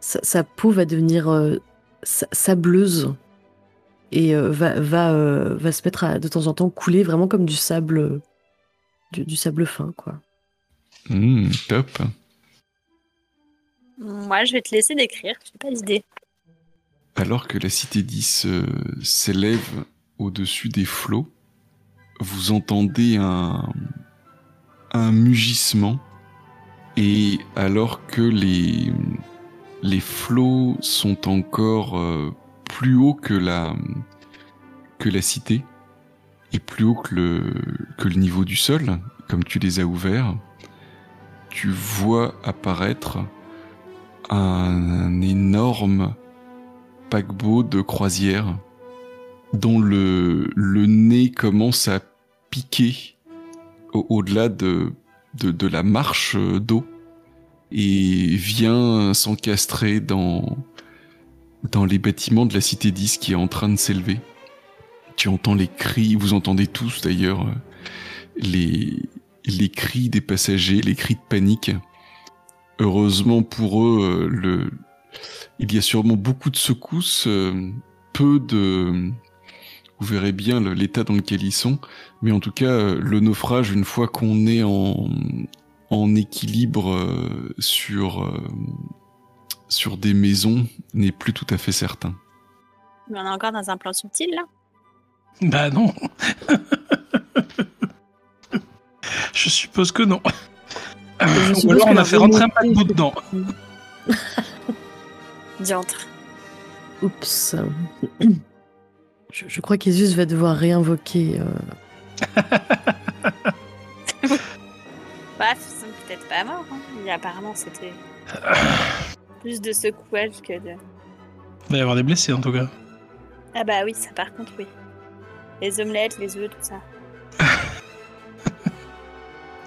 [SPEAKER 4] sa, sa peau va devenir euh, sa- sableuse et euh, va, va, euh, va se mettre à de temps en temps couler vraiment comme du sable, du, du sable fin, quoi.
[SPEAKER 1] Hmm, top.
[SPEAKER 2] Moi, je vais te laisser décrire. J'ai pas d'idée.
[SPEAKER 1] Alors que la cité 10 euh, s'élève au-dessus des flots, vous entendez un, un mugissement et alors que les, les flots sont encore euh, plus hauts que la, que la cité et plus haut que le, que le niveau du sol, comme tu les as ouverts, tu vois apparaître un énorme paquebot de croisière dont le, le nez commence à piquer au- au-delà de, de, de la marche d'eau et vient s'encastrer dans, dans les bâtiments de la cité 10 qui est en train de s'élever. Tu entends les cris, vous entendez tous d'ailleurs euh, les, les cris des passagers, les cris de panique. Heureusement pour eux, euh, le, il y a sûrement beaucoup de secousses, euh, peu de... Vous verrez bien l'état dans lequel ils sont, mais en tout cas, le naufrage, une fois qu'on est en, en équilibre euh, sur, euh, sur des maisons, n'est plus tout à fait certain.
[SPEAKER 2] Mais on est encore dans un plan subtil là.
[SPEAKER 3] Bah non. Je suppose que non.
[SPEAKER 4] Je
[SPEAKER 3] Ou alors
[SPEAKER 4] que
[SPEAKER 3] on a fait rentrer un paquebot dedans.
[SPEAKER 2] Diantre.
[SPEAKER 4] Oups. Je, je crois qu'Esus va devoir réinvoquer. euh,
[SPEAKER 2] Bref, peut-être pas morts. Hein. Mais apparemment, c'était plus de secouage que de.
[SPEAKER 3] Il va y avoir des blessés en tout cas.
[SPEAKER 2] Ah bah oui, ça par contre, oui. Les omelettes, les œufs, tout ça.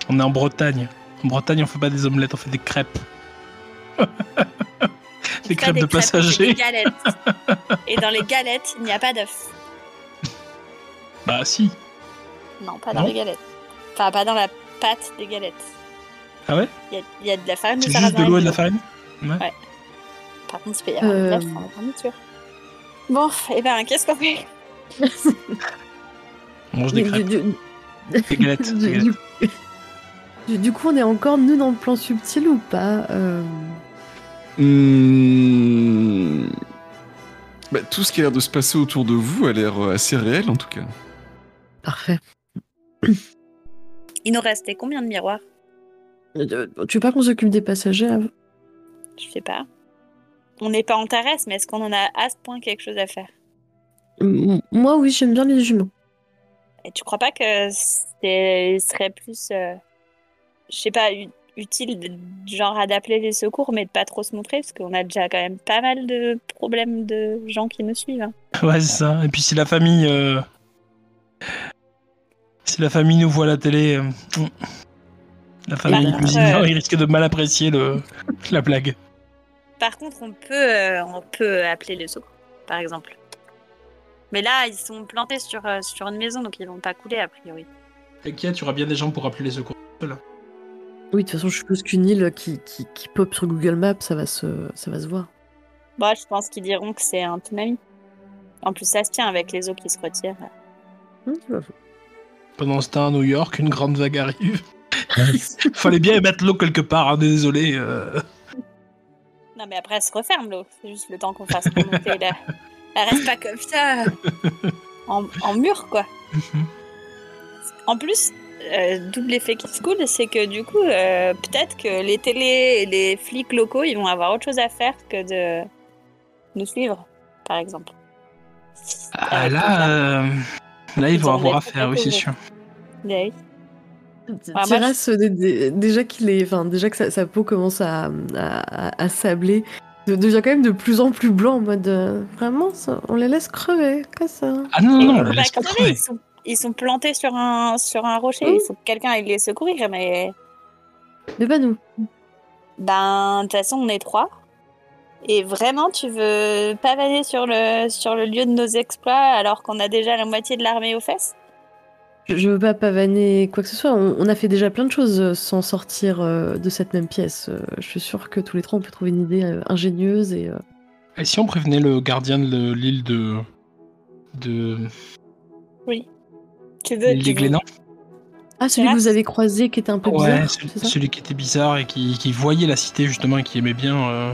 [SPEAKER 3] On est en Bretagne. En Bretagne, on fait pas des omelettes, on fait des crêpes. des crêpes
[SPEAKER 2] des
[SPEAKER 3] de
[SPEAKER 2] crêpes,
[SPEAKER 3] passagers.
[SPEAKER 2] Des galettes. Et dans les galettes, il n'y a pas d'œufs.
[SPEAKER 3] Bah si.
[SPEAKER 2] Non, pas dans
[SPEAKER 3] Non
[SPEAKER 2] les galettes. Enfin, pas dans la pâte des galettes.
[SPEAKER 3] Ah ouais
[SPEAKER 2] Il y a, il y a de la farine
[SPEAKER 3] C'est
[SPEAKER 2] de
[SPEAKER 3] juste de l'eau et de la farine
[SPEAKER 2] Par contre, il peut y avoir de
[SPEAKER 4] Euh.
[SPEAKER 2] dans la garniture. Bon, et ben, qu'est-ce qu'on fait
[SPEAKER 3] On mange des
[SPEAKER 4] du,
[SPEAKER 3] crêpes,
[SPEAKER 4] du-
[SPEAKER 3] des galettes.
[SPEAKER 4] du-
[SPEAKER 3] des galettes.
[SPEAKER 4] du- coup, on est encore, nous, dans le plan subtil ou pas euh,
[SPEAKER 1] Hmm. Bah, tout ce qui a l'air de se passer autour de vous a l'air euh, assez réel en tout cas.
[SPEAKER 4] Parfait.
[SPEAKER 2] Il nous restait combien de miroirs?
[SPEAKER 4] Tu veux pas qu'on s'occupe des passagers avant
[SPEAKER 2] Je sais pas. On n'est pas en terrestre, mais est-ce qu'on en a à ce point quelque chose à faire?
[SPEAKER 4] M- Moi, oui, j'aime bien les humains.
[SPEAKER 2] Et tu crois pas que ce serait plus, euh, je sais pas, utile de, genre à d'appeler les secours, mais de pas trop se montrer, parce qu'on a déjà quand même pas mal de problèmes de gens qui nous suivent. hein.
[SPEAKER 3] Ouais, c'est ça. Et puis si la famille. euh, Si la famille nous voit à la télé. euh. La famille
[SPEAKER 2] Bah, euh,
[SPEAKER 3] il risque de mal apprécier le... la blague.
[SPEAKER 2] Par contre, on peut, euh, on peut appeler les secours, par exemple. Mais là, ils sont plantés sur, euh, sur une maison, donc ils vont pas couler a priori.
[SPEAKER 3] T'inquiète, il y aura bien des gens pour appeler les secours.
[SPEAKER 4] Oui, de toute façon, je suppose qu'une île qui, qui, qui pop sur Google Maps, ça va se, ça va se voir.
[SPEAKER 2] Bah, je pense qu'ils diront que c'est un tsunami. En plus, ça se tient avec les eaux qui se retirent.
[SPEAKER 4] Hum,
[SPEAKER 3] Pendant ce temps, à New York, une grande vague arrive. Fallait bien mettre l'eau quelque part, hein, désolé. euh.
[SPEAKER 2] Non, mais après, elle se referme l'eau. C'est juste le temps qu'on fasse remonter la. Elle reste pas comme ça. En, en mur, quoi. En plus, euh, double effet qui se coule, c'est que du coup, euh, peut-être que les télés et les flics locaux, ils vont avoir autre chose à faire que de nous suivre, par exemple.
[SPEAKER 3] Ah,
[SPEAKER 2] Euh,
[SPEAKER 3] là, euh, là, ils
[SPEAKER 2] Ils
[SPEAKER 3] vont
[SPEAKER 2] ont
[SPEAKER 3] avoir
[SPEAKER 2] l'air
[SPEAKER 3] affaire, oui, c'est sûr.
[SPEAKER 2] Ouais.
[SPEAKER 4] Tiras, euh, dé- dé- déjà qu'il est, enfin, déjà que sa, sa peau commence à, à, à- à sabler, de- devient quand même de plus en plus blanc en mode euh, vraiment, ça, on les laisse crever, comme ça.
[SPEAKER 3] Ah non, non,
[SPEAKER 2] ils
[SPEAKER 3] on les laisse
[SPEAKER 2] pas crever,
[SPEAKER 3] crever.
[SPEAKER 2] Ils sont, ils sont plantés sur un, sur un rocher.
[SPEAKER 4] Mmh.
[SPEAKER 2] Il faut que quelqu'un aille les secourir, mais
[SPEAKER 4] Mais pas nous.
[SPEAKER 2] ben, de toute façon, on est trois. Et vraiment, tu veux pavaner sur le, sur le lieu de nos exploits alors qu'on a déjà la moitié de l'armée aux fesses?
[SPEAKER 4] Je, veux pas pavaner quoi que ce soit. On, on a fait déjà plein de choses euh, sans sortir euh, de cette même pièce. Euh, je suis sûre que tous les trois, on peut trouver une idée euh, ingénieuse et. euh,
[SPEAKER 3] Et si on prévenait le gardien de l'île de. de.
[SPEAKER 2] Tu veux,
[SPEAKER 3] l'île des Glénans
[SPEAKER 4] Ah, celui que vous avez croisé qui était un peu
[SPEAKER 3] Ouais,
[SPEAKER 4] bizarre,
[SPEAKER 3] celui,
[SPEAKER 4] ça
[SPEAKER 3] celui qui était bizarre et qui, qui voyait la cité justement et qui aimait bien. euh,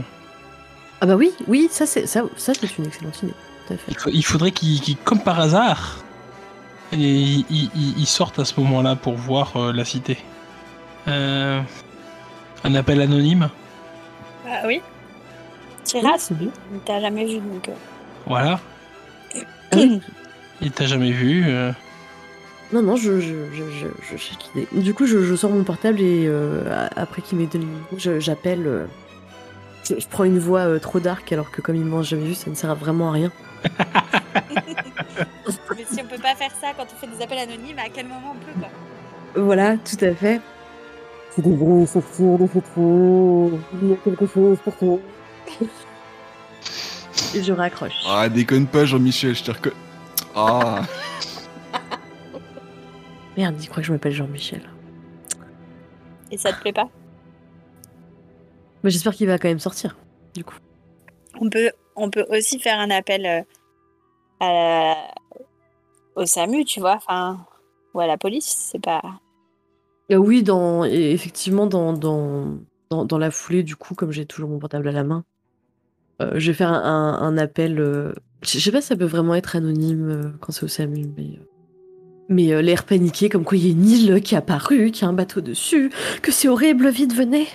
[SPEAKER 4] Ah bah oui, oui, ça c'est ça, ça c'est une excellente idée. Tout à fait.
[SPEAKER 3] il, faut- il faudrait qu'il, qu'il, comme par hasard, et il, il- il sorte à ce moment-là pour voir euh, la cité. Euh, un appel anonyme,
[SPEAKER 2] Ah oui.
[SPEAKER 4] Oui,
[SPEAKER 2] Tiras,
[SPEAKER 4] c'est bien.
[SPEAKER 2] il t'a jamais vu donc. euh.
[SPEAKER 3] voilà.
[SPEAKER 4] Ah oui.
[SPEAKER 3] Il t'a jamais vu. euh,
[SPEAKER 4] Non, non, je, je, je, je. Du coup, je, je sors mon portable et euh, après qu'il m'ait donné j'appelle. Euh, je, je prends une voix euh, trop dark alors que comme il m'a jamais vu, ça ne sert vraiment à rien.
[SPEAKER 2] Mais si on peut pas faire ça quand on fait des appels anonymes, à quel moment on peut quoi
[SPEAKER 4] Voilà, tout à fait. Tu devrais sortir de rue. Il y a quelque chose pour toi. Et je raccroche.
[SPEAKER 1] Ah, déconne pas, Jean-Michel, je te reconnais. Ah,
[SPEAKER 4] Merde, il croit que je m'appelle Jean-Michel.
[SPEAKER 2] Et ça te plaît pas
[SPEAKER 4] Mais j'espère qu'il va quand même sortir. Du coup.
[SPEAKER 2] On peut, on peut aussi faire un appel euh, à la- au SAMU, tu vois, enfin, ou à la police, c'est pas.
[SPEAKER 4] Euh, oui, dans, et effectivement, dans, dans, dans, dans la foulée, du coup, comme j'ai toujours mon portable à la main, euh, je vais faire un, un- un appel. euh, je sais pas si ça peut vraiment être anonyme euh, quand c'est au SAMU, mais. mais l'air paniqué, comme quoi il y a une île qui est apparue, qu'il y a un bateau dessus, que c'est horrible, vite, venez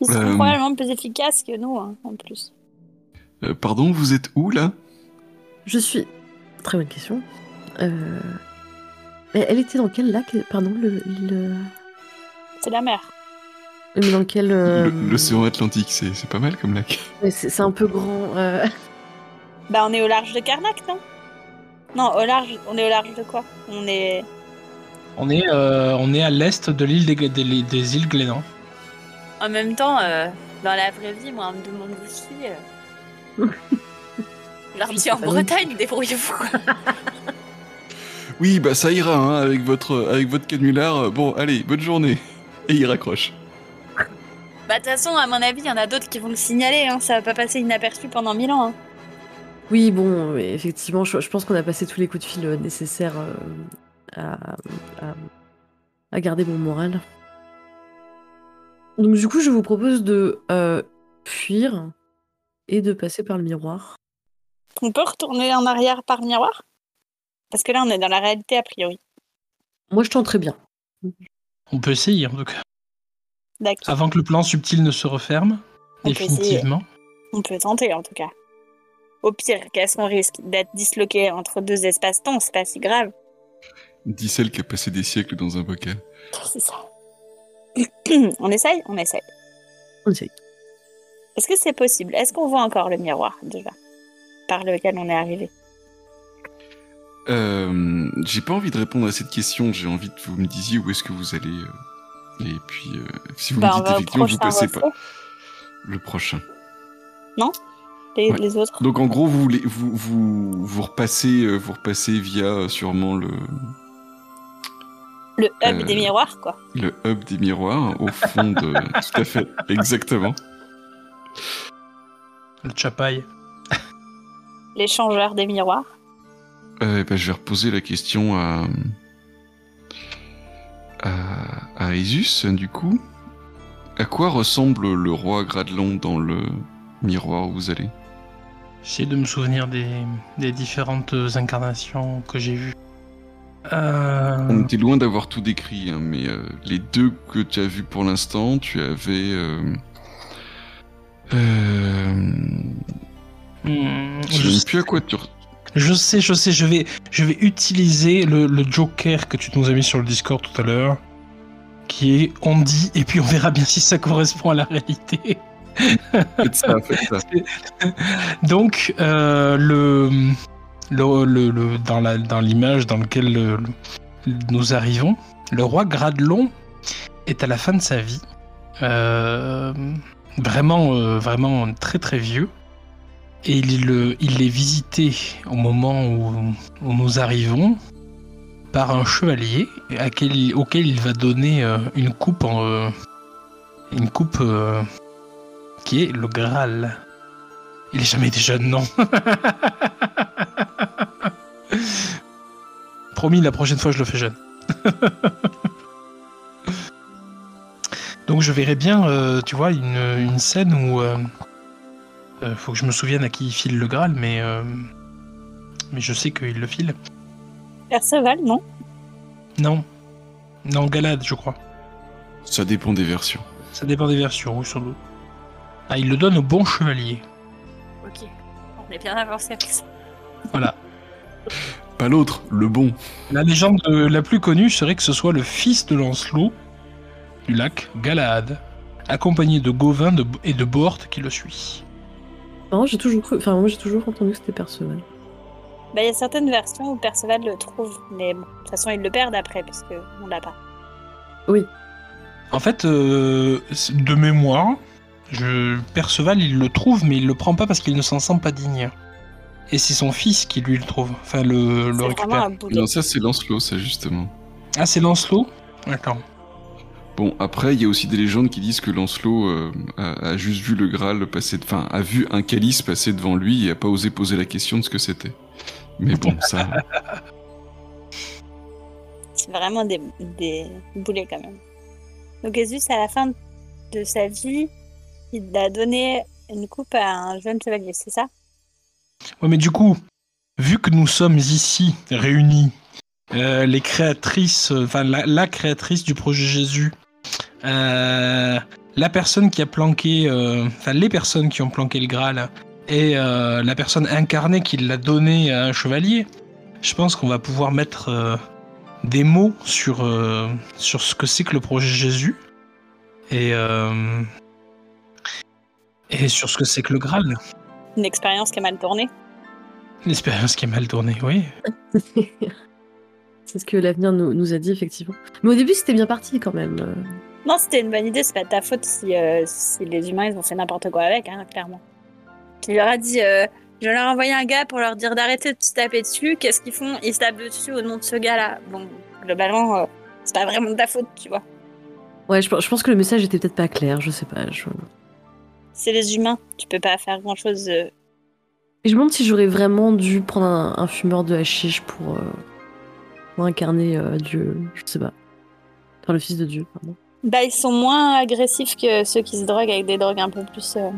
[SPEAKER 2] Ils sont
[SPEAKER 1] Euh,
[SPEAKER 2] probablement plus efficaces que nous, hein, en plus.
[SPEAKER 1] Euh, pardon, vous êtes où là?
[SPEAKER 4] Je suis. Très bonne question. Euh, Elle était dans quel lac? Pardon, le. le-
[SPEAKER 2] C'est la mer.
[SPEAKER 4] Mais dans quel. euh,
[SPEAKER 1] Le- L'océan Atlantique, c'est c'est pas mal comme lac.
[SPEAKER 4] C'est c'est un peu grand. euh,
[SPEAKER 2] Bah, on est au large de Karnak, non? Non, au large. On est au large de quoi? On est.
[SPEAKER 3] On est, euh, on est à l'est de l'île des, des, des îles Glénans.
[SPEAKER 2] En même temps, euh, dans la vraie vie, moi, on me demande où je suis. euh. Je leur dis en Bretagne, débrouillez-vous. quoi.
[SPEAKER 1] Oui, bah ça ira, hein, avec votre, avec votre canular. Bon, allez, bonne journée. Et il raccroche.
[SPEAKER 2] Bah, de toute façon, à mon avis, il y en a d'autres qui vont le signaler. Hein. Ça va pas passer inaperçu pendant mille ans. hein.
[SPEAKER 4] Oui, bon, effectivement, je, je pense qu'on a passé tous les coups de fil euh, nécessaires euh, à, à- à garder mon moral. Donc du coup, je vous propose de euh, fuir et de passer par le miroir.
[SPEAKER 2] On peut retourner en arrière par miroir? Parce que là, on est dans la réalité a priori.
[SPEAKER 4] Moi, je tenterai bien.
[SPEAKER 3] On peut essayer en tout cas.
[SPEAKER 2] D'accord.
[SPEAKER 3] Avant que le plan subtil ne se referme,
[SPEAKER 2] On peut essayer.
[SPEAKER 3] définitivement.
[SPEAKER 2] On peut tenter en tout cas. Au pire, qu'est-ce qu'on risque D'être disloqué entre deux espaces-temps, c'est pas si grave.
[SPEAKER 1] Dit celle qui a passé des siècles dans un bocal.
[SPEAKER 2] C'est ça. on essaye On essaye.
[SPEAKER 4] On essaye.
[SPEAKER 2] Est-ce que c'est possible? Est-ce qu'on voit encore le miroir déjà Par lequel on est arrivé?
[SPEAKER 1] Euh, j'ai pas envie de répondre à cette question, j'ai envie que vous me disiez où est-ce que vous allez. euh, et puis, euh, si vous
[SPEAKER 2] Bah,
[SPEAKER 1] me dites effectivement, vous passez pas le prochain.
[SPEAKER 2] Les,
[SPEAKER 1] Ouais.
[SPEAKER 2] les autres?
[SPEAKER 1] Donc en gros, vous, voulez- vous, vous, vous, repassez, vous repassez via sûrement le,
[SPEAKER 2] Le hub
[SPEAKER 1] Euh,
[SPEAKER 2] des miroirs, quoi.
[SPEAKER 1] le hub des miroirs au fond de. Tout à fait, exactement.
[SPEAKER 3] Le chapaille.
[SPEAKER 2] L'échangeur des miroirs.
[SPEAKER 1] Euh, bah, je vais reposer la question à. à, à Isus, du coup. À quoi ressemble le roi Gradelon dans le miroir où vous allez?
[SPEAKER 3] J'essaie de me souvenir des, des différentes incarnations que j'ai vues. Euh,
[SPEAKER 1] On était loin d'avoir tout décrit, hein, mais euh, les deux que tu as vus pour l'instant, tu avais. Euh... Je
[SPEAKER 3] je,
[SPEAKER 1] sais même plus à quoi tu. re-
[SPEAKER 3] je sais, je sais, je vais, je vais utiliser le, le joker que tu nous as mis sur le Discord tout à l'heure, qui est on dit, et puis on verra bien si ça correspond à la réalité.
[SPEAKER 1] Faites ça, faites ça.
[SPEAKER 3] Donc, euh, le, dans l'image dans laquelle le- le- nous arrivons, le roi Gradelon est à la fin de sa vie, euh, vraiment, euh, vraiment très très vieux, et il, il est visité au moment où, nous arrivons par un chevalier auquel il va donner euh, une coupe qui est le Graal. Il est jamais jeune, non Promis, la prochaine fois je le fais jeune. Donc je verrais bien, euh, tu vois, une, une scène où euh, euh, faut que je me souvienne à qui il file le Graal, mais euh, mais je sais qu'il le file.
[SPEAKER 2] Perceval, non?
[SPEAKER 3] Non. Non, Galad, je crois.
[SPEAKER 1] Ça dépend des versions.
[SPEAKER 3] Ça dépend des versions, oui, sans doute. Ah, il le donne au bon chevalier.
[SPEAKER 2] Ok. On est bien avancé avec ça.
[SPEAKER 3] Voilà.
[SPEAKER 1] Pas l'autre, le bon.
[SPEAKER 3] La légende euh, la plus connue serait que ce soit le fils de Lancelot du lac Galahad, accompagné de Gauvin de- et de Bohort qui le suit.
[SPEAKER 4] Non, j'ai toujours cru. Enfin, moi, j'ai toujours entendu que c'était Perceval.
[SPEAKER 2] Bah, il y a certaines versions où Perceval le trouve, mais bon, de toute façon, ils le perdent après, parce qu'on l'a pas.
[SPEAKER 3] En fait, euh, de mémoire, je... Perceval, il le trouve, mais il le prend pas parce qu'il ne s'en sent pas digne. Et c'est son fils qui lui le trouve, enfin le, le récupère.
[SPEAKER 1] Non, ça c'est Lancelot, ça justement.
[SPEAKER 3] Ah, c'est Lancelot? D'accord.
[SPEAKER 1] Bon, après, il y a aussi des légendes qui disent que Lancelot euh, a, a juste vu le Graal passer, enfin, a vu un calice passer devant lui et a pas osé poser la question de ce que c'était. Mais bon, ça.
[SPEAKER 2] C'est vraiment des, des boulets quand même. Donc Jésus, à la fin de sa vie, il a donné une coupe à un jeune chevalier, c'est ça?
[SPEAKER 3] Ouais, mais du coup, vu que nous sommes ici réunis, euh, les créatrices, enfin la, créatrice du projet Jésus, euh, la personne qui a planqué, euh, enfin les personnes qui ont planqué le Graal et la personne incarnée qui l'a donné à un chevalier, je pense qu'on va pouvoir mettre des mots sur, ce que c'est que le projet Jésus et, et sur ce que c'est que le Graal.
[SPEAKER 2] Une expérience qui a mal tourné.
[SPEAKER 3] Une expérience qui est mal tournée, oui.
[SPEAKER 4] C'est ce que l'avenir nous, nous a dit, effectivement. Mais au début, c'était bien parti quand même.
[SPEAKER 2] Non, c'était une bonne idée, c'est pas de ta faute si, euh, si les humains ils ont fait n'importe quoi avec, hein, clairement. Tu leur as dit, euh, je leur ai envoyé un gars pour leur dire d'arrêter de se taper dessus, qu'est-ce qu'ils font? Ils se tapent dessus au nom de ce gars-là. Bon, globalement, euh, c'est pas vraiment de ta faute, tu vois.
[SPEAKER 4] Ouais, je, pense- je pense que le message était peut-être pas clair, je sais pas. Je...
[SPEAKER 2] C'est les humains, tu peux pas faire grand-chose. euh.
[SPEAKER 4] Et je me demande si j'aurais vraiment dû prendre un, un fumeur de hashish pour, euh, pour incarner euh, Dieu. Je sais pas. Enfin, le fils de Dieu, pardon.
[SPEAKER 2] Bah, ils sont moins agressifs que ceux qui se droguent avec des drogues un peu plus. Euh,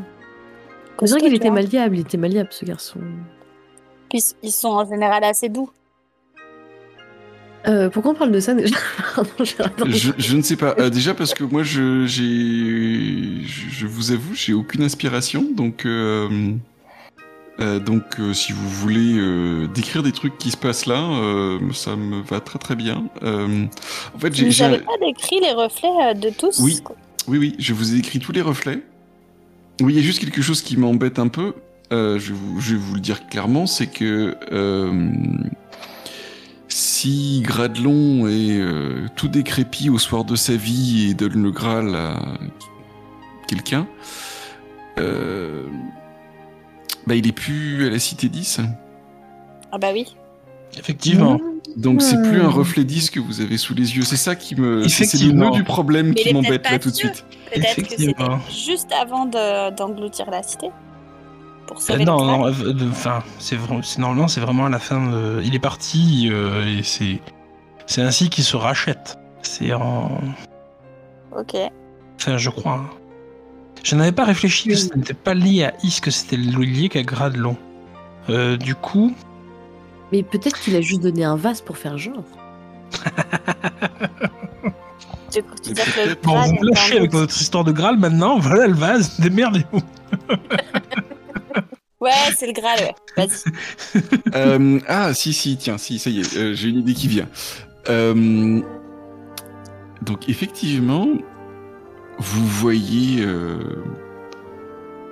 [SPEAKER 4] C'est vrai qu'il était
[SPEAKER 2] vois.
[SPEAKER 4] malléable, il était malléable, ce garçon.
[SPEAKER 2] Puis ils sont en général assez doux.
[SPEAKER 4] Euh, pourquoi on parle de ça déjà Pardon.
[SPEAKER 1] Je, je ne sais pas. Euh, déjà parce que moi, je, j'ai, je, je vous avoue, j'ai aucune inspiration, donc, euh, euh, donc, euh, si vous voulez euh, décrire des trucs qui se passent là, euh, ça me va très très bien. Euh, en fait,
[SPEAKER 2] Vous
[SPEAKER 1] j'ai,
[SPEAKER 2] n'avez pas décrit les reflets de tous
[SPEAKER 1] Oui. oui, oui, je vous ai écrit tous les reflets. Oui, il y a juste quelque chose qui m'embête un peu. euh, je, vais vous, je vais vous le dire clairement, c'est que euh, si Gradelon est euh, tout décrépit au soir de sa vie et donne le Graal à quelqu'un, euh, bah, il est plus à la Cité 10.
[SPEAKER 2] Ah bah oui.
[SPEAKER 3] Effectivement.
[SPEAKER 1] Donc c'est plus un
[SPEAKER 4] Hmm.
[SPEAKER 1] reflet 10 que vous avez sous les yeux. C'est ça qui me... C'est c'est le nœud du problème
[SPEAKER 2] Mais
[SPEAKER 1] qui m'embête là tout de suite.
[SPEAKER 2] Peut-être que c'était juste avant de- d'engloutir la cité. Pour
[SPEAKER 3] Euh,
[SPEAKER 2] sauver
[SPEAKER 3] non, euh, enfin, c'est normalement, c'est vraiment à la fin. de- il est parti euh, et c'est, c'est ainsi qu'il se rachète. C'est en,
[SPEAKER 2] Ok.
[SPEAKER 3] enfin, je crois. hein. Je n'avais pas réfléchi que
[SPEAKER 4] Oui.
[SPEAKER 3] ce n'était pas lié à Is, que c'était lié qu'à Gradelon. Euh, du coup,
[SPEAKER 4] Mais peut-être qu'il a juste donné un vase pour faire genre.
[SPEAKER 2] Du coup, tu dis que
[SPEAKER 3] bon, vous me lâchez avec votre histoire de Graal maintenant. Voilà le vase. Démerdez-vous.
[SPEAKER 2] Ouais, c'est le Graal. Vas-y.
[SPEAKER 1] Euh, ah, si, si, tiens, si, ça y est, euh, j'ai une idée qui vient. Euh, donc, effectivement, vous voyez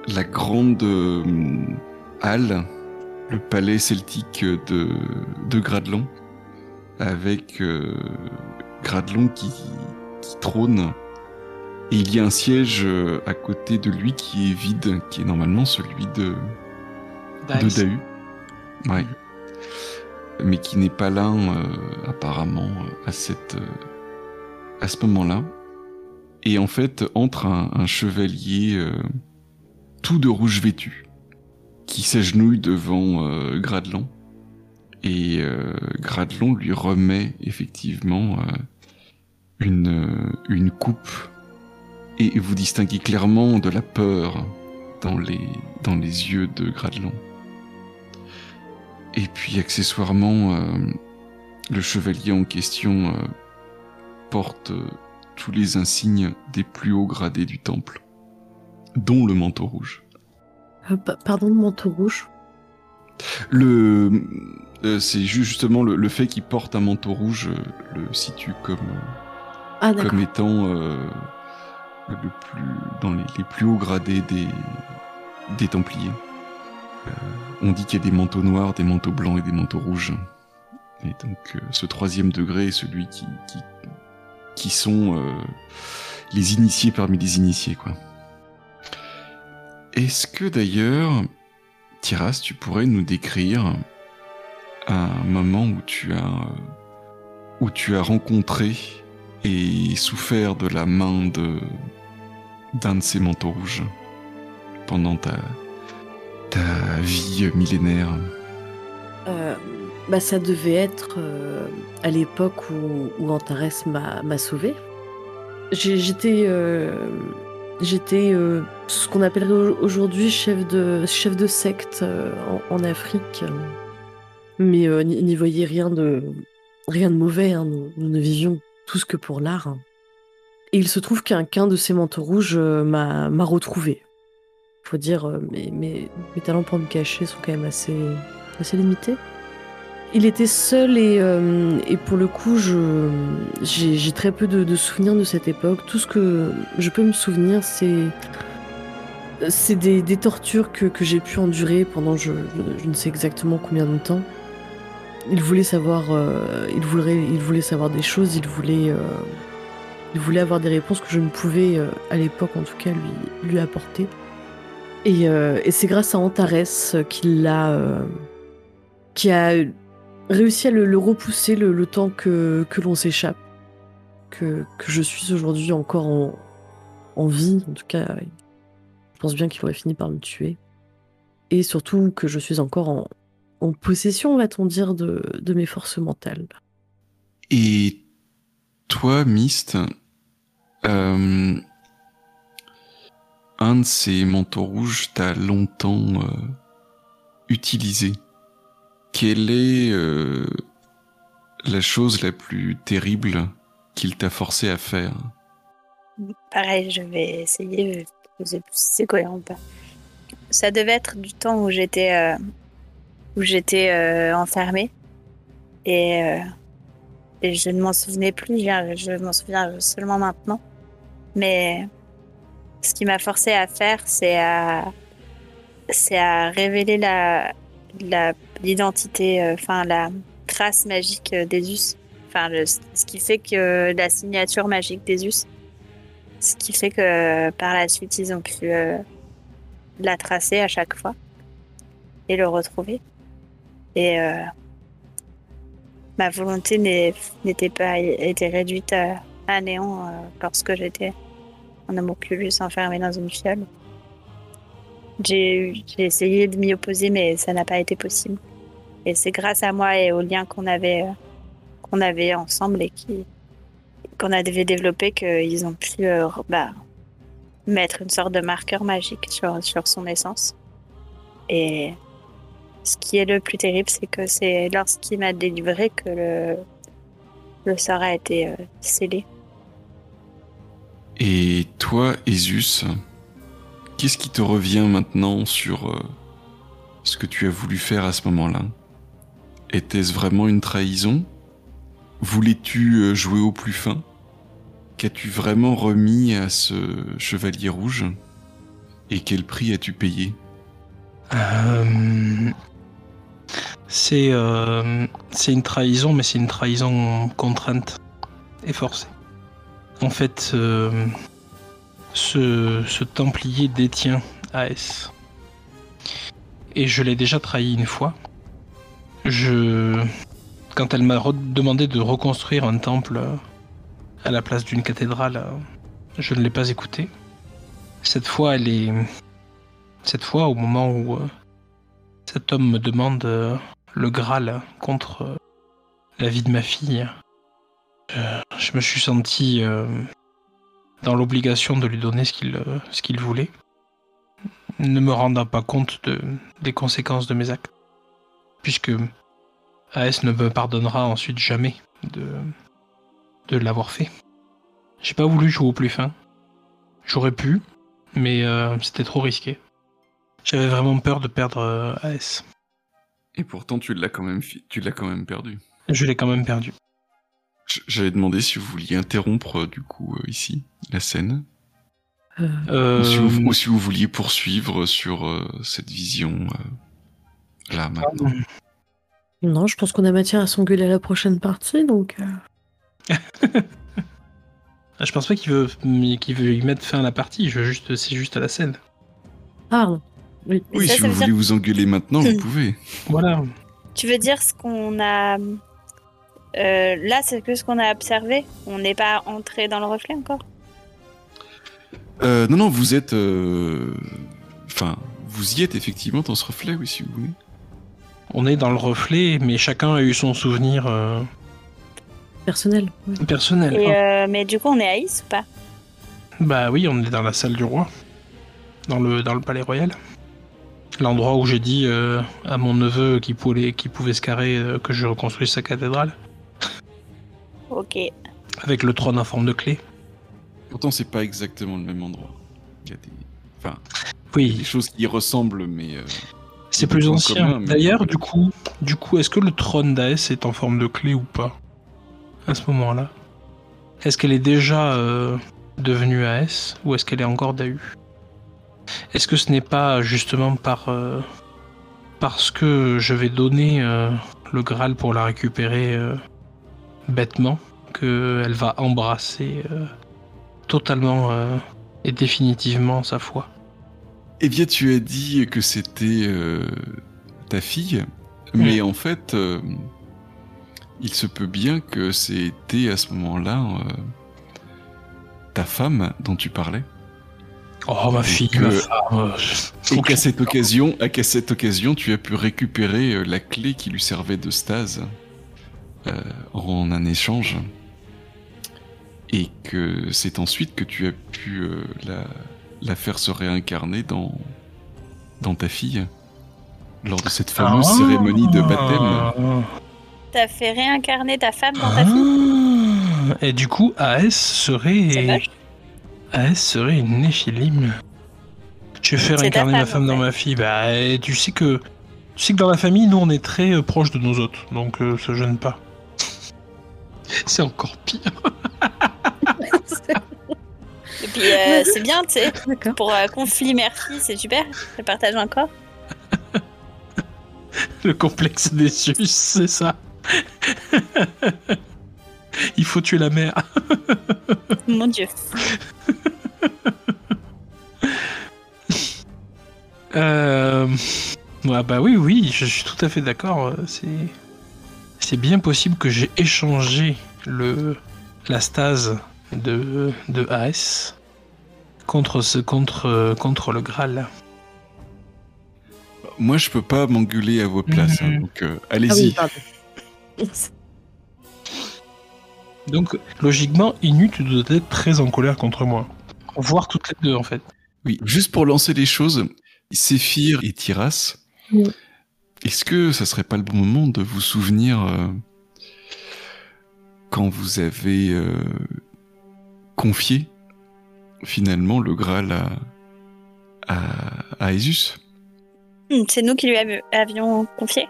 [SPEAKER 1] la grande halle, le palais celtique de, de Gradelon, avec Gradelon qui, qui trône. Et il y a un siège à côté de lui qui est vide, qui est normalement celui de, de Dahu. Ouais. mais qui n'est pas là euh, apparemment à cette à ce moment-là. Et en fait, entre un, chevalier tout de rouge vêtu qui s'agenouille devant Gradelon et Gradelon lui remet effectivement une une coupe et vous distinguez clairement de la peur dans les, dans les yeux de Gradelon. Et puis accessoirement, euh, le chevalier en question euh, porte euh, tous les insignes des plus hauts gradés du temple, dont le manteau rouge.
[SPEAKER 4] pardon, le manteau rouge?
[SPEAKER 1] Le, c'est justement le, fait qu'il porte un manteau rouge le situe comme, ah, comme étant le plus, dans les, les, plus hauts gradés des, des Templiers. Euh, on dit qu'il y a des manteaux noirs, des manteaux blancs et des manteaux rouges. Et donc euh, ce troisième degré est celui qui, qui, qui sont euh, les initiés parmi les initiés, quoi. Est-ce que d'ailleurs, Tiras, tu pourrais nous décrire un moment où tu as où tu as rencontré et souffert de la main de d'un de ces manteaux rouges pendant ta, ta vie millénaire
[SPEAKER 4] euh, bah, Ça devait être euh, à l'époque où, Antares m'a sauvé. J'étais euh, j'étais ce qu'on appellerait aujourd'hui chef de, chef de secte en, Afrique. Mais n'y voyez rien de, rien de mauvais, hein. nous, ne vivions tout ce que pour l'art. Et il se trouve qu'un qu'un de ces manteaux rouges m'a retrouvé. Faut dire, euh, mes, talents pour me cacher sont quand même assez, limités. Il était seul et, euh, pour le coup, j'ai très peu de, souvenirs de cette époque. Tout ce que je peux me souvenir, c'est des, tortures que, j'ai pu endurer pendant je, ne sais exactement combien de temps. Il voulait savoir, savoir des choses, il voulait, avoir des réponses que je ne pouvais, euh, à l'époque en tout cas, lui apporter. Et, euh, c'est grâce à Antares qu'il a, euh, qui a réussi à le, repousser le, temps que, que l'on s'échappe. Que, que, je suis aujourd'hui encore en, en, vie. En tout cas, je pense bien qu'il aurait fini par me tuer. Et surtout que je suis encore en, en possession, va-t-on dire, de, de mes forces mentales.
[SPEAKER 1] Et toi, Mist, euh, un de ces manteaux rouges t'a longtemps euh, utilisé. Quelle est euh, la chose la plus terrible qu'il t'a forcé à faire?
[SPEAKER 2] Pareil, je vais essayer. C'est cohérent pas. Ça devait être du temps où j'étais où j'étais enfermée et, et je ne m'en souvenais plus. Je m'en souviens seulement maintenant. Mais ce qui m'a forcé à faire, c'est à, c'est à révéler la, l'identité, euh, enfin la trace magique d'Esus. Enfin, ce qui fait que la signature magique d'Esus. Ce qui fait que par la suite, ils ont pu euh, la tracer à chaque fois et le retrouver. Et euh, ma volonté n'était pas été réduite à, à néant lorsque j'étais un homoculus enfermé dans une fiole. J'ai essayé de m'y opposer, mais ça n'a pas été possible. Et c'est grâce à moi et aux liens qu'on avait, euh, qu'on avait ensemble et qu'on avait développé qu'ils ont pu euh, bah, mettre une sorte de marqueur magique sur, sur son essence. Et ce qui est le plus terrible, c'est que c'est lorsqu'il m'a délivré que le, le sort a été euh, scellé.
[SPEAKER 1] Et toi, Esus, qu'est-ce qui te revient maintenant sur euh, ce que tu as voulu faire à ce moment-là? Était-ce vraiment une trahison? Voulais-tu euh, jouer au plus fin? Qu'as-tu vraiment remis à ce chevalier rouge? Et quel prix as-tu payé?
[SPEAKER 3] Euh, C'est une trahison, mais c'est une trahison contrainte et forcée. En fait, euh, ce, Templier détient AS. Et je l'ai déjà trahi une fois. je, quand elle m'a demandé de reconstruire un temple à la place d'une cathédrale, je ne l'ai pas écoutée. Cette fois, elle est, cette fois, au moment où euh, cet homme me demande euh, le Graal contre la vie de ma fille, je me suis senti euh, dans l'obligation de lui donner ce qu'il euh, ce qu'il voulait, ne me rendant pas compte de, des conséquences de mes actes, puisque AS ne me pardonnera ensuite jamais de, de l'avoir fait. J'ai pas voulu jouer au plus fin. J'aurais pu, mais euh, c'était trop risqué. J'avais vraiment peur de perdre euh, AS.
[SPEAKER 1] Et pourtant, tu l'as quand même, fi- tu l'as quand même perdu.
[SPEAKER 3] Je l'ai quand même perdu.
[SPEAKER 1] J'avais demandé si vous vouliez interrompre, euh, du coup, euh, ici, la scène.
[SPEAKER 4] Euh,
[SPEAKER 1] Ou, si vous, ou si vous vouliez poursuivre sur euh, cette vision, euh, là, maintenant.
[SPEAKER 4] non, je pense qu'on a matière à s'engueuler à la prochaine partie, donc. euh,
[SPEAKER 3] Je pense pas qu'il veut, qu'il veut y mettre fin à la partie. Je veux juste, c'est juste à la scène.
[SPEAKER 4] Pardon. Oui.
[SPEAKER 1] Oui,
[SPEAKER 2] ça,
[SPEAKER 1] si
[SPEAKER 2] ça
[SPEAKER 1] vous voulez vous engueuler maintenant, vous pouvez.
[SPEAKER 3] Voilà.
[SPEAKER 2] Tu veux dire ce qu'on a. Euh, là, c'est que ce qu'on a observé. On n'est pas entré dans le reflet encore.
[SPEAKER 1] Euh, non, non, vous êtes... euh, Enfin, vous y êtes effectivement dans ce reflet, oui, si vous voulez.
[SPEAKER 3] On est dans le reflet, mais chacun a eu son souvenir euh,
[SPEAKER 4] Personnel. ouais.
[SPEAKER 3] personnel.
[SPEAKER 2] Et, euh, mais du coup, on est à Is ou pas?
[SPEAKER 3] Bah oui, on est dans la salle du roi, dans le, dans le palais royal. L'endroit où j'ai dit euh, à mon neveu qui pouvait, qui pouvait se carrer euh, que je reconstruise sa cathédrale,
[SPEAKER 2] Ok.
[SPEAKER 3] avec le trône en forme de clé.
[SPEAKER 1] Pourtant, c'est pas exactement le même endroit. Il y a des... Enfin,
[SPEAKER 3] Oui,
[SPEAKER 1] des choses qui y ressemblent, mais... euh,
[SPEAKER 3] c'est plus ancien. D'ailleurs, du coup, du coup, est-ce que le trône d'Aes est en forme de clé ou pas À ce moment-là? Est-ce qu'elle est déjà euh, devenue AS ou est-ce qu'elle est encore DAU Est-ce que ce n'est pas justement par euh, parce que je vais donner euh, le Graal pour la récupérer euh, bêtement qu'elle va embrasser euh, totalement euh, et définitivement sa foi
[SPEAKER 1] Eh bien, tu as dit que c'était euh, ta fille, mais en fait, il se peut bien que c'était à ce moment-là ta femme dont tu parlais.
[SPEAKER 3] Oh ma fille,
[SPEAKER 1] que-
[SPEAKER 3] ma femme.
[SPEAKER 1] Et qu'à cette occasion, à cette occasion, tu as pu récupérer la clé qui lui servait de stase en un échange, et que c'est ensuite que tu as pu euh, la, la faire se réincarner dans dans ta fille lors de cette fameuse
[SPEAKER 3] Ah.
[SPEAKER 1] cérémonie de baptême.
[SPEAKER 2] T'as fait réincarner ta femme dans ta fille?
[SPEAKER 3] Ah, Et du coup, AS serait. AS serait une néphilim. Tu fais réincarner ma
[SPEAKER 2] femme,
[SPEAKER 3] dans ma fille. Bah, tu sais que. Tu sais que dans la famille, nous, on est très euh, proches de nos hôtes. Donc, euh, ça gêne pas. C'est encore pire.
[SPEAKER 2] Et puis, euh, c'est bien, tu sais. Pour euh, conflit mère-fille, c'est super. Je partage encore.
[SPEAKER 3] Le complexe des Zeus, c'est ça. Il faut tuer la mère.
[SPEAKER 2] Mon dieu.
[SPEAKER 3] Euh... Ouais, bah oui, oui, je suis tout à fait d'accord. euh, C'est, c'est bien possible que j'ai échangé le la stase de de AS contre ce contre contre le Graal.
[SPEAKER 1] Moi, je peux pas m'engueuler à vos places, hein,
[SPEAKER 3] Mhm.
[SPEAKER 1] donc euh,
[SPEAKER 4] Ah
[SPEAKER 1] allez-y.
[SPEAKER 4] oui, pardon.
[SPEAKER 3] Donc logiquement, Inu, tu dois être très en colère contre moi, voire toutes les deux en fait.
[SPEAKER 1] Oui, juste pour lancer les choses, Séphir et Tiras,
[SPEAKER 4] Oui.
[SPEAKER 1] Est-ce que ça serait pas le bon moment de vous souvenir euh, quand vous avez euh, confié finalement le Graal à, à,
[SPEAKER 2] Hmm, C'est nous qui lui avi- avions confié?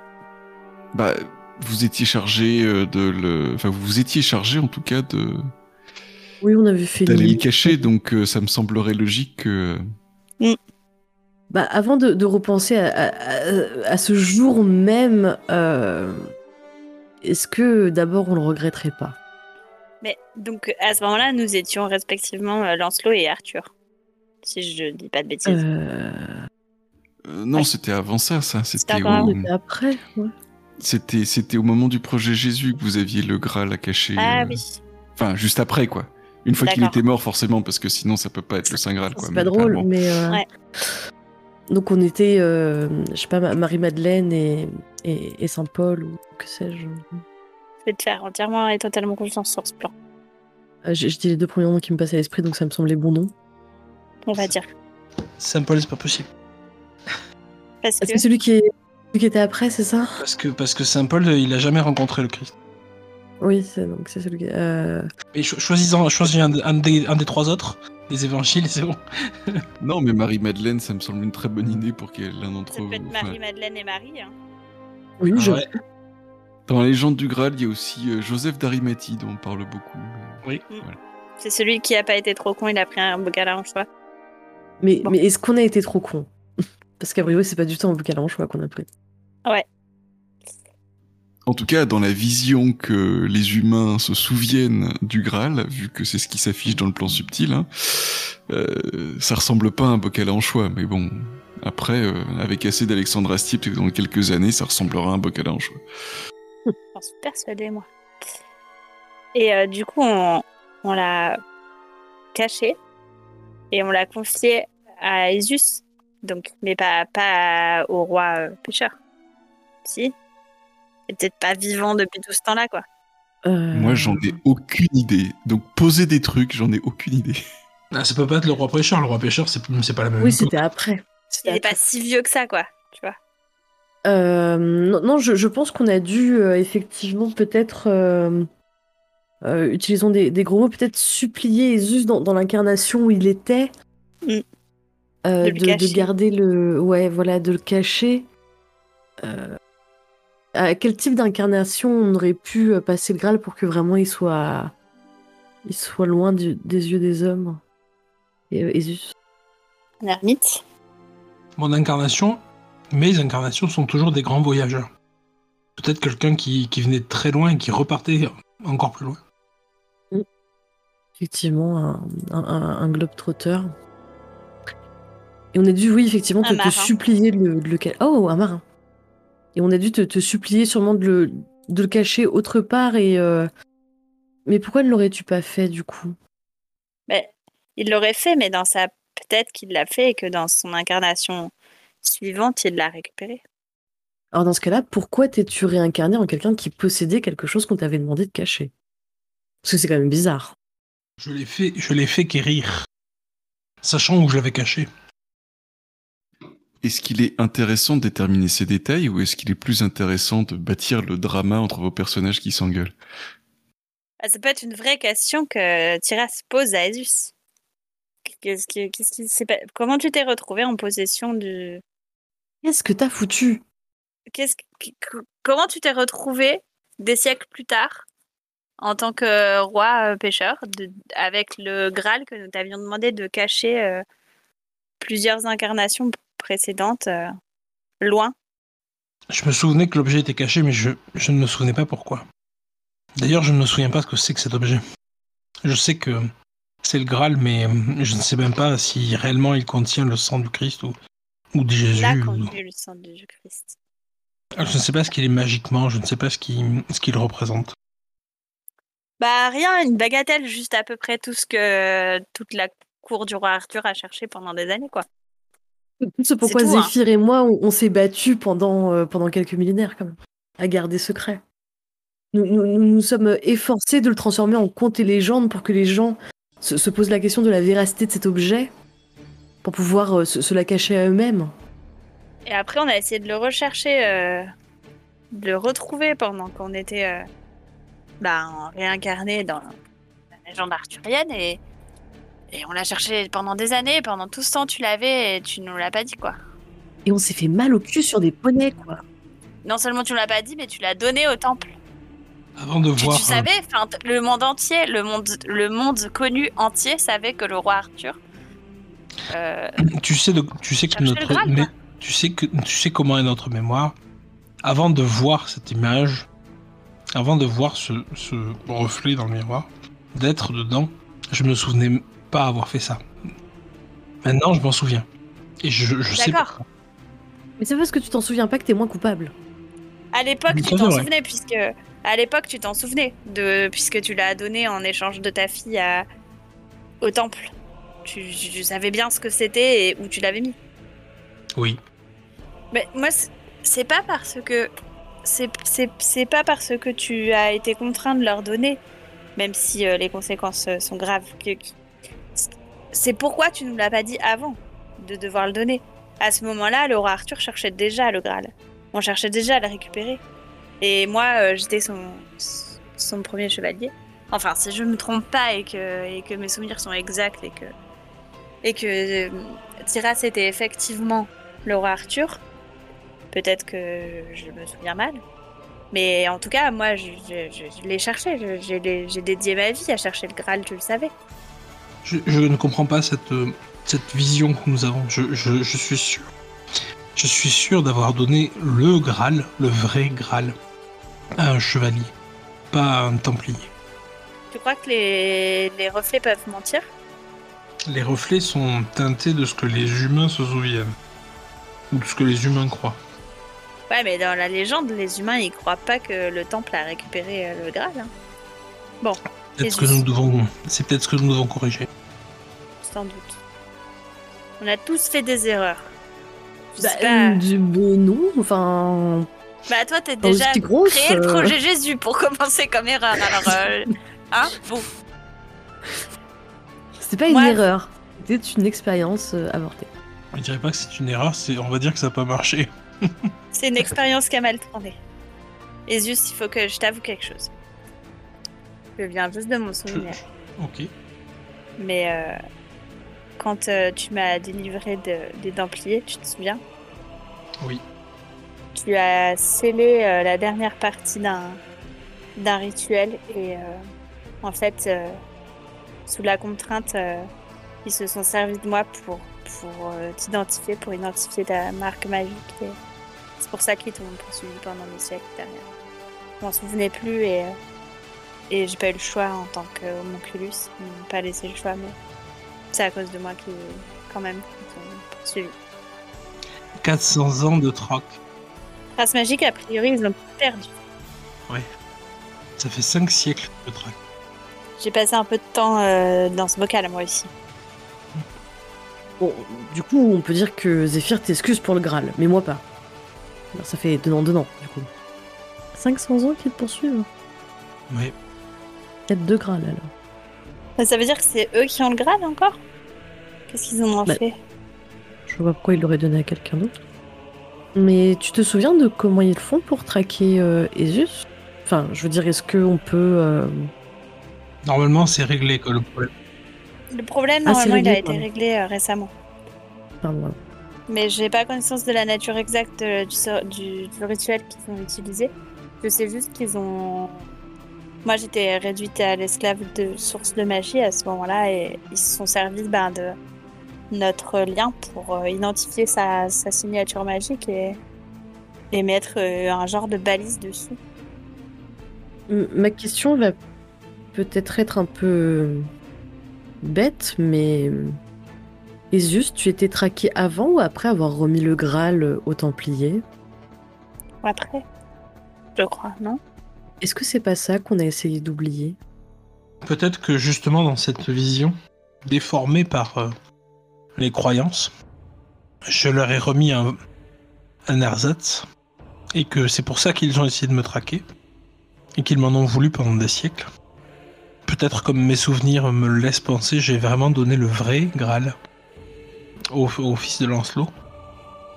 [SPEAKER 1] Bah, vous étiez chargé euh, de le, enfin vous vous étiez chargé en tout cas de
[SPEAKER 4] Oui, on avait fait.
[SPEAKER 1] d'aller le cacher, donc euh, ça me semblerait logique que
[SPEAKER 4] Bah, avant de, de repenser à, à- à- à ce jour même, euh, est-ce que d'abord on le regretterait pas?
[SPEAKER 2] Mais donc, à ce moment-là, nous étions respectivement euh, Lancelot et Arthur. Si je dis pas de bêtises.
[SPEAKER 4] Euh,
[SPEAKER 1] non,
[SPEAKER 2] Ouais.
[SPEAKER 1] c'était avant ça, ça. C'était au-
[SPEAKER 4] Après, ouais.
[SPEAKER 1] C'était, c'était au moment du projet Jésus que vous aviez le Graal à cacher.
[SPEAKER 2] Ah
[SPEAKER 1] euh,
[SPEAKER 2] oui.
[SPEAKER 1] Enfin, juste après, quoi. Une fois qu'il était mort, forcément, parce que sinon, ça peut pas être le Saint Graal, quoi.
[SPEAKER 4] C'est
[SPEAKER 1] mais
[SPEAKER 4] pas drôle,
[SPEAKER 1] bon.
[SPEAKER 4] mais. euh,
[SPEAKER 2] Ouais.
[SPEAKER 4] Donc on était, euh, je sais pas, Ma- Marie-Madeleine et, et, et Saint-Paul, ou que sais-je.
[SPEAKER 2] Je vais te faire entièrement et totalement confiance sur ce plan.
[SPEAKER 4] Euh, J'ai j'ai dit les deux premiers noms qui me passaient à l'esprit, donc ça me semblait bon nom.
[SPEAKER 2] On va dire.
[SPEAKER 3] Saint-Paul, c'est pas possible.
[SPEAKER 2] Parce que
[SPEAKER 4] que celui qui, est, celui qui était après, c'est ça?
[SPEAKER 3] Parce que, parce que Saint-Paul, il a jamais rencontré le Christ.
[SPEAKER 4] Oui, c'est donc c'est celui qui. euh,
[SPEAKER 3] Et cho- choisis-en- choisis un, un des, un des trois autres, les évangiles, c'est bon.
[SPEAKER 1] Non, mais Marie-Madeleine, ça me semble une très bonne idée pour ait l'un d'entre
[SPEAKER 2] ça
[SPEAKER 1] vous.
[SPEAKER 2] peut être
[SPEAKER 1] enfin,
[SPEAKER 2] Marie-Madeleine et Marie. hein.
[SPEAKER 4] Oui,
[SPEAKER 3] Ah
[SPEAKER 4] je.
[SPEAKER 3] ouais.
[SPEAKER 1] Dans la légende du Graal, il y a aussi euh, Joseph d'Arimathie, dont on parle beaucoup. mais-
[SPEAKER 2] C'est celui qui a pas été trop con, il a pris un bocal à choix.
[SPEAKER 4] Mais,
[SPEAKER 2] Bon.
[SPEAKER 4] mais est-ce qu'on a été trop con? Parce qu'à priori, c'est pas du tout un bocal en choix qu'on a pris.
[SPEAKER 1] En tout cas, dans la vision que les humains se souviennent du Graal, vu que c'est ce qui s'affiche dans le plan subtil, hein, euh, ça ressemble pas à un bocal à anchois, mais bon, après, euh, avec assez d'Alexandre Astier, dans quelques années, ça ressemblera à un bocal à anchois.
[SPEAKER 2] J'en suis persuadée, moi. Et euh, du coup, on, l'a caché et on l'a confié à Isus. Donc, mais pas, pas au roi pêcheur. Si. Est peut-être pas vivant depuis tout ce temps-là, quoi.
[SPEAKER 4] Euh,
[SPEAKER 1] Moi, j'en ai aucune idée. Donc, poser des trucs, j'en ai aucune idée.
[SPEAKER 3] Ah, ça peut pas être le roi pêcheur. Le roi pêcheur, c'est c'est pas la même
[SPEAKER 4] Oui, c'était après. C'était
[SPEAKER 2] Il est
[SPEAKER 4] après.
[SPEAKER 2] pas si vieux que ça, quoi. Tu vois.
[SPEAKER 4] Euh, non, non, je, je pense qu'on a dû euh, effectivement peut-être, euh, euh, utilisons des, des gros mots, peut-être supplier Jésus dans, dans l'incarnation où il était,
[SPEAKER 2] Mm.
[SPEAKER 4] euh,
[SPEAKER 2] De
[SPEAKER 4] garder le, ouais, voilà, de le cacher. Euh, à quel type d'incarnation on aurait pu euh, passer le Graal pour que vraiment il soit, il soit loin du- des yeux des hommes Et euh, Jésus.
[SPEAKER 2] Un ermite.
[SPEAKER 3] Mon incarnation, mes incarnations sont toujours des grands voyageurs. Peut-être quelqu'un qui, qui venait de très loin et qui repartait encore plus loin.
[SPEAKER 4] Effectivement, un, un, un- un globe-trotteur. Et on a dû, oui, effectivement, te, supplier de le, de le ca- Oh, un marin. Et on a dû te, te supplier sûrement de le, de le cacher autre part. Et euh, Mais pourquoi ne l'aurais-tu pas fait, du coup?
[SPEAKER 2] Mais il l'aurait fait, mais dans sa peut-être qu'il l'a fait et que dans son incarnation suivante, il l'a récupéré.
[SPEAKER 4] Alors, dans ce cas-là, pourquoi t'es-tu réincarné en quelqu'un qui possédait quelque chose qu'on t'avait demandé de cacher? Parce que c'est quand même bizarre.
[SPEAKER 3] Je l'ai fait, je l'ai fait guérir, sachant où je l'avais caché.
[SPEAKER 1] Est-ce qu'il est intéressant de déterminer ces détails ou est-ce qu'il est plus intéressant de bâtir le drama entre vos personnages qui s'engueulent?
[SPEAKER 2] Ah, ça peut être une vraie question que Tyras pose à Asus. Qu'est-ce qui, qu'est-ce qui s'est pas- Comment tu t'es retrouvé en possession du.
[SPEAKER 4] Qu'est-ce que t'as foutu?
[SPEAKER 2] Qu'est-ce qui- que- Comment tu t'es retrouvé des siècles plus tard en tant que roi euh, pêcheur de- avec le Graal que nous t'avions demandé de cacher euh, plusieurs incarnations précédentes euh, loin
[SPEAKER 3] Je me souvenais que l'objet était caché, mais je, je ne me souvenais pas pourquoi. D'ailleurs, je ne me souviens pas ce que c'est que cet objet. Je sais que c'est le Graal, mais euh, je ne sais même pas si réellement il contient le sang du Christ ou, ou de Jésus.
[SPEAKER 2] Là,
[SPEAKER 3] ou-
[SPEAKER 2] quand le sang de Jésus-Christ.
[SPEAKER 3] Je ne sais pas ce qu'il est magiquement, je ne sais pas ce qu'il ce qu'il représente.
[SPEAKER 2] Bah rien, une bagatelle, juste à peu près tout ce que toute la cour du roi Arthur a cherché pendant des années, quoi.
[SPEAKER 4] C'est pourquoi
[SPEAKER 2] tout, hein.
[SPEAKER 4] Et moi, on, on s'est battus pendant, euh, pendant quelques millénaires, quand même, à garder secret. Nous nous, sommes efforcés de le transformer en conte et légende pour que les gens se, se posent la question de la véracité de cet objet, pour pouvoir euh, se, se la cacher à eux-mêmes.
[SPEAKER 2] Et après, on a essayé de le rechercher, euh, de le retrouver pendant qu'on était bah, réincarné dans la légende arthurienne et, et on l'a cherché pendant des années. Pendant tout ce temps, tu l'avais et tu nous l'as pas dit, quoi.
[SPEAKER 4] Et on s'est fait mal au cul sur des poneys, quoi.
[SPEAKER 2] Non seulement tu nous l'as pas dit, mais tu l'as donné au temple.
[SPEAKER 3] Avant de
[SPEAKER 2] Tu,
[SPEAKER 3] voir.
[SPEAKER 2] tu savais, enfin, t- le monde entier, le monde, le monde connu entier savait que le roi Arthur. euh,
[SPEAKER 3] tu sais, de, tu sais que notre,
[SPEAKER 2] Graal,
[SPEAKER 3] mais tu sais que tu sais comment est notre mémoire. Avant de voir cette image, avant de voir ce, ce reflet dans le miroir, d'être dedans, je me souvenais pas avoir fait ça. Maintenant, je m'en souviens. Et je, je sais
[SPEAKER 2] D'accord.
[SPEAKER 4] Mais c'est parce que tu t'en souviens pas que t'es moins coupable.
[SPEAKER 2] À l'époque, tu t'en souvenais, puisque. À l'époque, tu t'en souvenais, de... puisque tu l'as donné en échange de ta fille à... au temple. Tu, tu savais bien ce que c'était et où tu l'avais mis.
[SPEAKER 3] Oui.
[SPEAKER 2] Mais moi, c'est- pas parce que. C'est c'est- c'est pas parce que tu as été contraint de leur donner, même si euh, les conséquences euh, sont graves. que- que- C'est pourquoi tu nous l'as pas dit avant de devoir le donner. À ce moment-là, le roi Arthur cherchait déjà le Graal. On cherchait déjà à le récupérer. Et moi, euh, j'étais son, son premier chevalier. Enfin, si je me trompe pas et que, et que mes souvenirs sont exacts et que, et que euh, Tyras était effectivement le roi Arthur, peut-être que je me souviens mal. Mais en tout cas, moi, je, je- l'ai cherché. J'ai dédié ma vie à chercher le Graal, tu le savais.
[SPEAKER 3] Je, je ne comprends pas cette, euh, cette vision que nous avons. Je, je- je suis sûr. Je suis sûr d'avoir donné le Graal, le vrai Graal, à un chevalier, pas à un templier.
[SPEAKER 2] Tu crois que les, les reflets peuvent mentir?
[SPEAKER 3] Les reflets sont teintés de ce que les humains se souviennent. Ou de ce que les humains croient.
[SPEAKER 2] Ouais, mais dans la légende, les humains, ils croient pas que le temple a récupéré euh, le Graal. hein.
[SPEAKER 3] Peut-être ce que
[SPEAKER 2] Jésus.
[SPEAKER 3] nous devons. C'est peut-être ce que nous devons corriger.
[SPEAKER 2] Sans doute. On a tous fait des erreurs.
[SPEAKER 4] Bah,
[SPEAKER 2] pas.
[SPEAKER 4] euh, du- euh, non, enfin.
[SPEAKER 2] Bah, toi, t'es déjà
[SPEAKER 4] grosse,
[SPEAKER 2] créé le
[SPEAKER 4] euh.
[SPEAKER 2] projet Jésus pour commencer comme erreur. Alors, euh, hein Bon.
[SPEAKER 4] C'est pas une erreur. C'était une expérience euh, avortée.
[SPEAKER 3] Je dirais pas que c'est une erreur, c'est on va dire que ça n'a pas marché.
[SPEAKER 2] C'est une expérience qui a mal tourné. Esius, il faut que je t'avoue quelque chose. Je viens juste de mon souvenir.
[SPEAKER 3] Ok.
[SPEAKER 2] Mais euh, quand euh, tu m'as délivré de- des Templiers, tu te souviens?
[SPEAKER 3] Oui.
[SPEAKER 2] Tu as scellé euh, la dernière partie d'un d'un rituel et en fait, sous la contrainte, ils se sont servis de moi pour, pour t'identifier, pour identifier ta marque magique. et C'est pour ça qu'ils t'ont poursuivi pendant des siècles derrière. Je m'en souvenais plus et, et j'ai pas eu le choix en tant qu'homonculus. Ils m'ont pas laissé le choix, mais c'est à cause de moi qui, quand même, qui t'ont poursuivi.
[SPEAKER 3] 400 ans de troc.
[SPEAKER 2] Race magique, a priori, ils l'ont perdu.
[SPEAKER 3] Ça fait 5 siècles de troc.
[SPEAKER 2] J'ai passé un peu de temps euh, dans ce bocal, moi aussi.
[SPEAKER 4] Bon, du coup, on peut dire que Zéphyr t'excuse pour le Graal, mais moi pas. Alors, ça fait donnant donnant, du coup. 500 ans qu'ils te poursuivent
[SPEAKER 3] Ouais.
[SPEAKER 4] Peut-être deux Graal alors.
[SPEAKER 2] Ça veut dire que c'est eux qui ont le Graal encore? Qu'est-ce qu'ils en ont
[SPEAKER 4] Bah,
[SPEAKER 2] fait?
[SPEAKER 4] Je vois pas pourquoi ils l'auraient donné à quelqu'un d'autre. Mais tu te souviens de comment ils font pour traquer euh, Esus? Enfin, je veux dire, est-ce qu'on peut. euh,
[SPEAKER 3] Normalement, c'est réglé quoi, le problème.
[SPEAKER 2] Le problème,
[SPEAKER 4] Ah,
[SPEAKER 2] normalement, il a été réglé euh, récemment.
[SPEAKER 4] Pardon, voilà.
[SPEAKER 2] Mais j'ai pas connaissance de la nature exacte euh, du, du rituel qu'ils ont utilisé. Je sais juste qu'ils ont. Moi, j'étais réduite à l'esclave de source de magie à ce moment-là et ils se sont servis ben, de notre lien pour euh, identifier sa, sa signature magique et, et mettre euh, un genre de balise dessus.
[SPEAKER 4] Ma question va peut-être être un peu bête, mais Esus, tu étais traqué avant ou après avoir remis le Graal aux Templiers
[SPEAKER 2] Après, je crois, non?
[SPEAKER 4] Est-ce que c'est pas ça qu'on a essayé d'oublier?
[SPEAKER 3] Peut-être que justement dans cette vision, déformée par euh, les croyances, je leur ai remis un, un ersatz et que c'est pour ça qu'ils ont essayé de me traquer et qu'ils m'en ont voulu pendant des siècles. Peut-être comme mes souvenirs me le laissent penser, j'ai vraiment donné le vrai Graal au, au fils de Lancelot.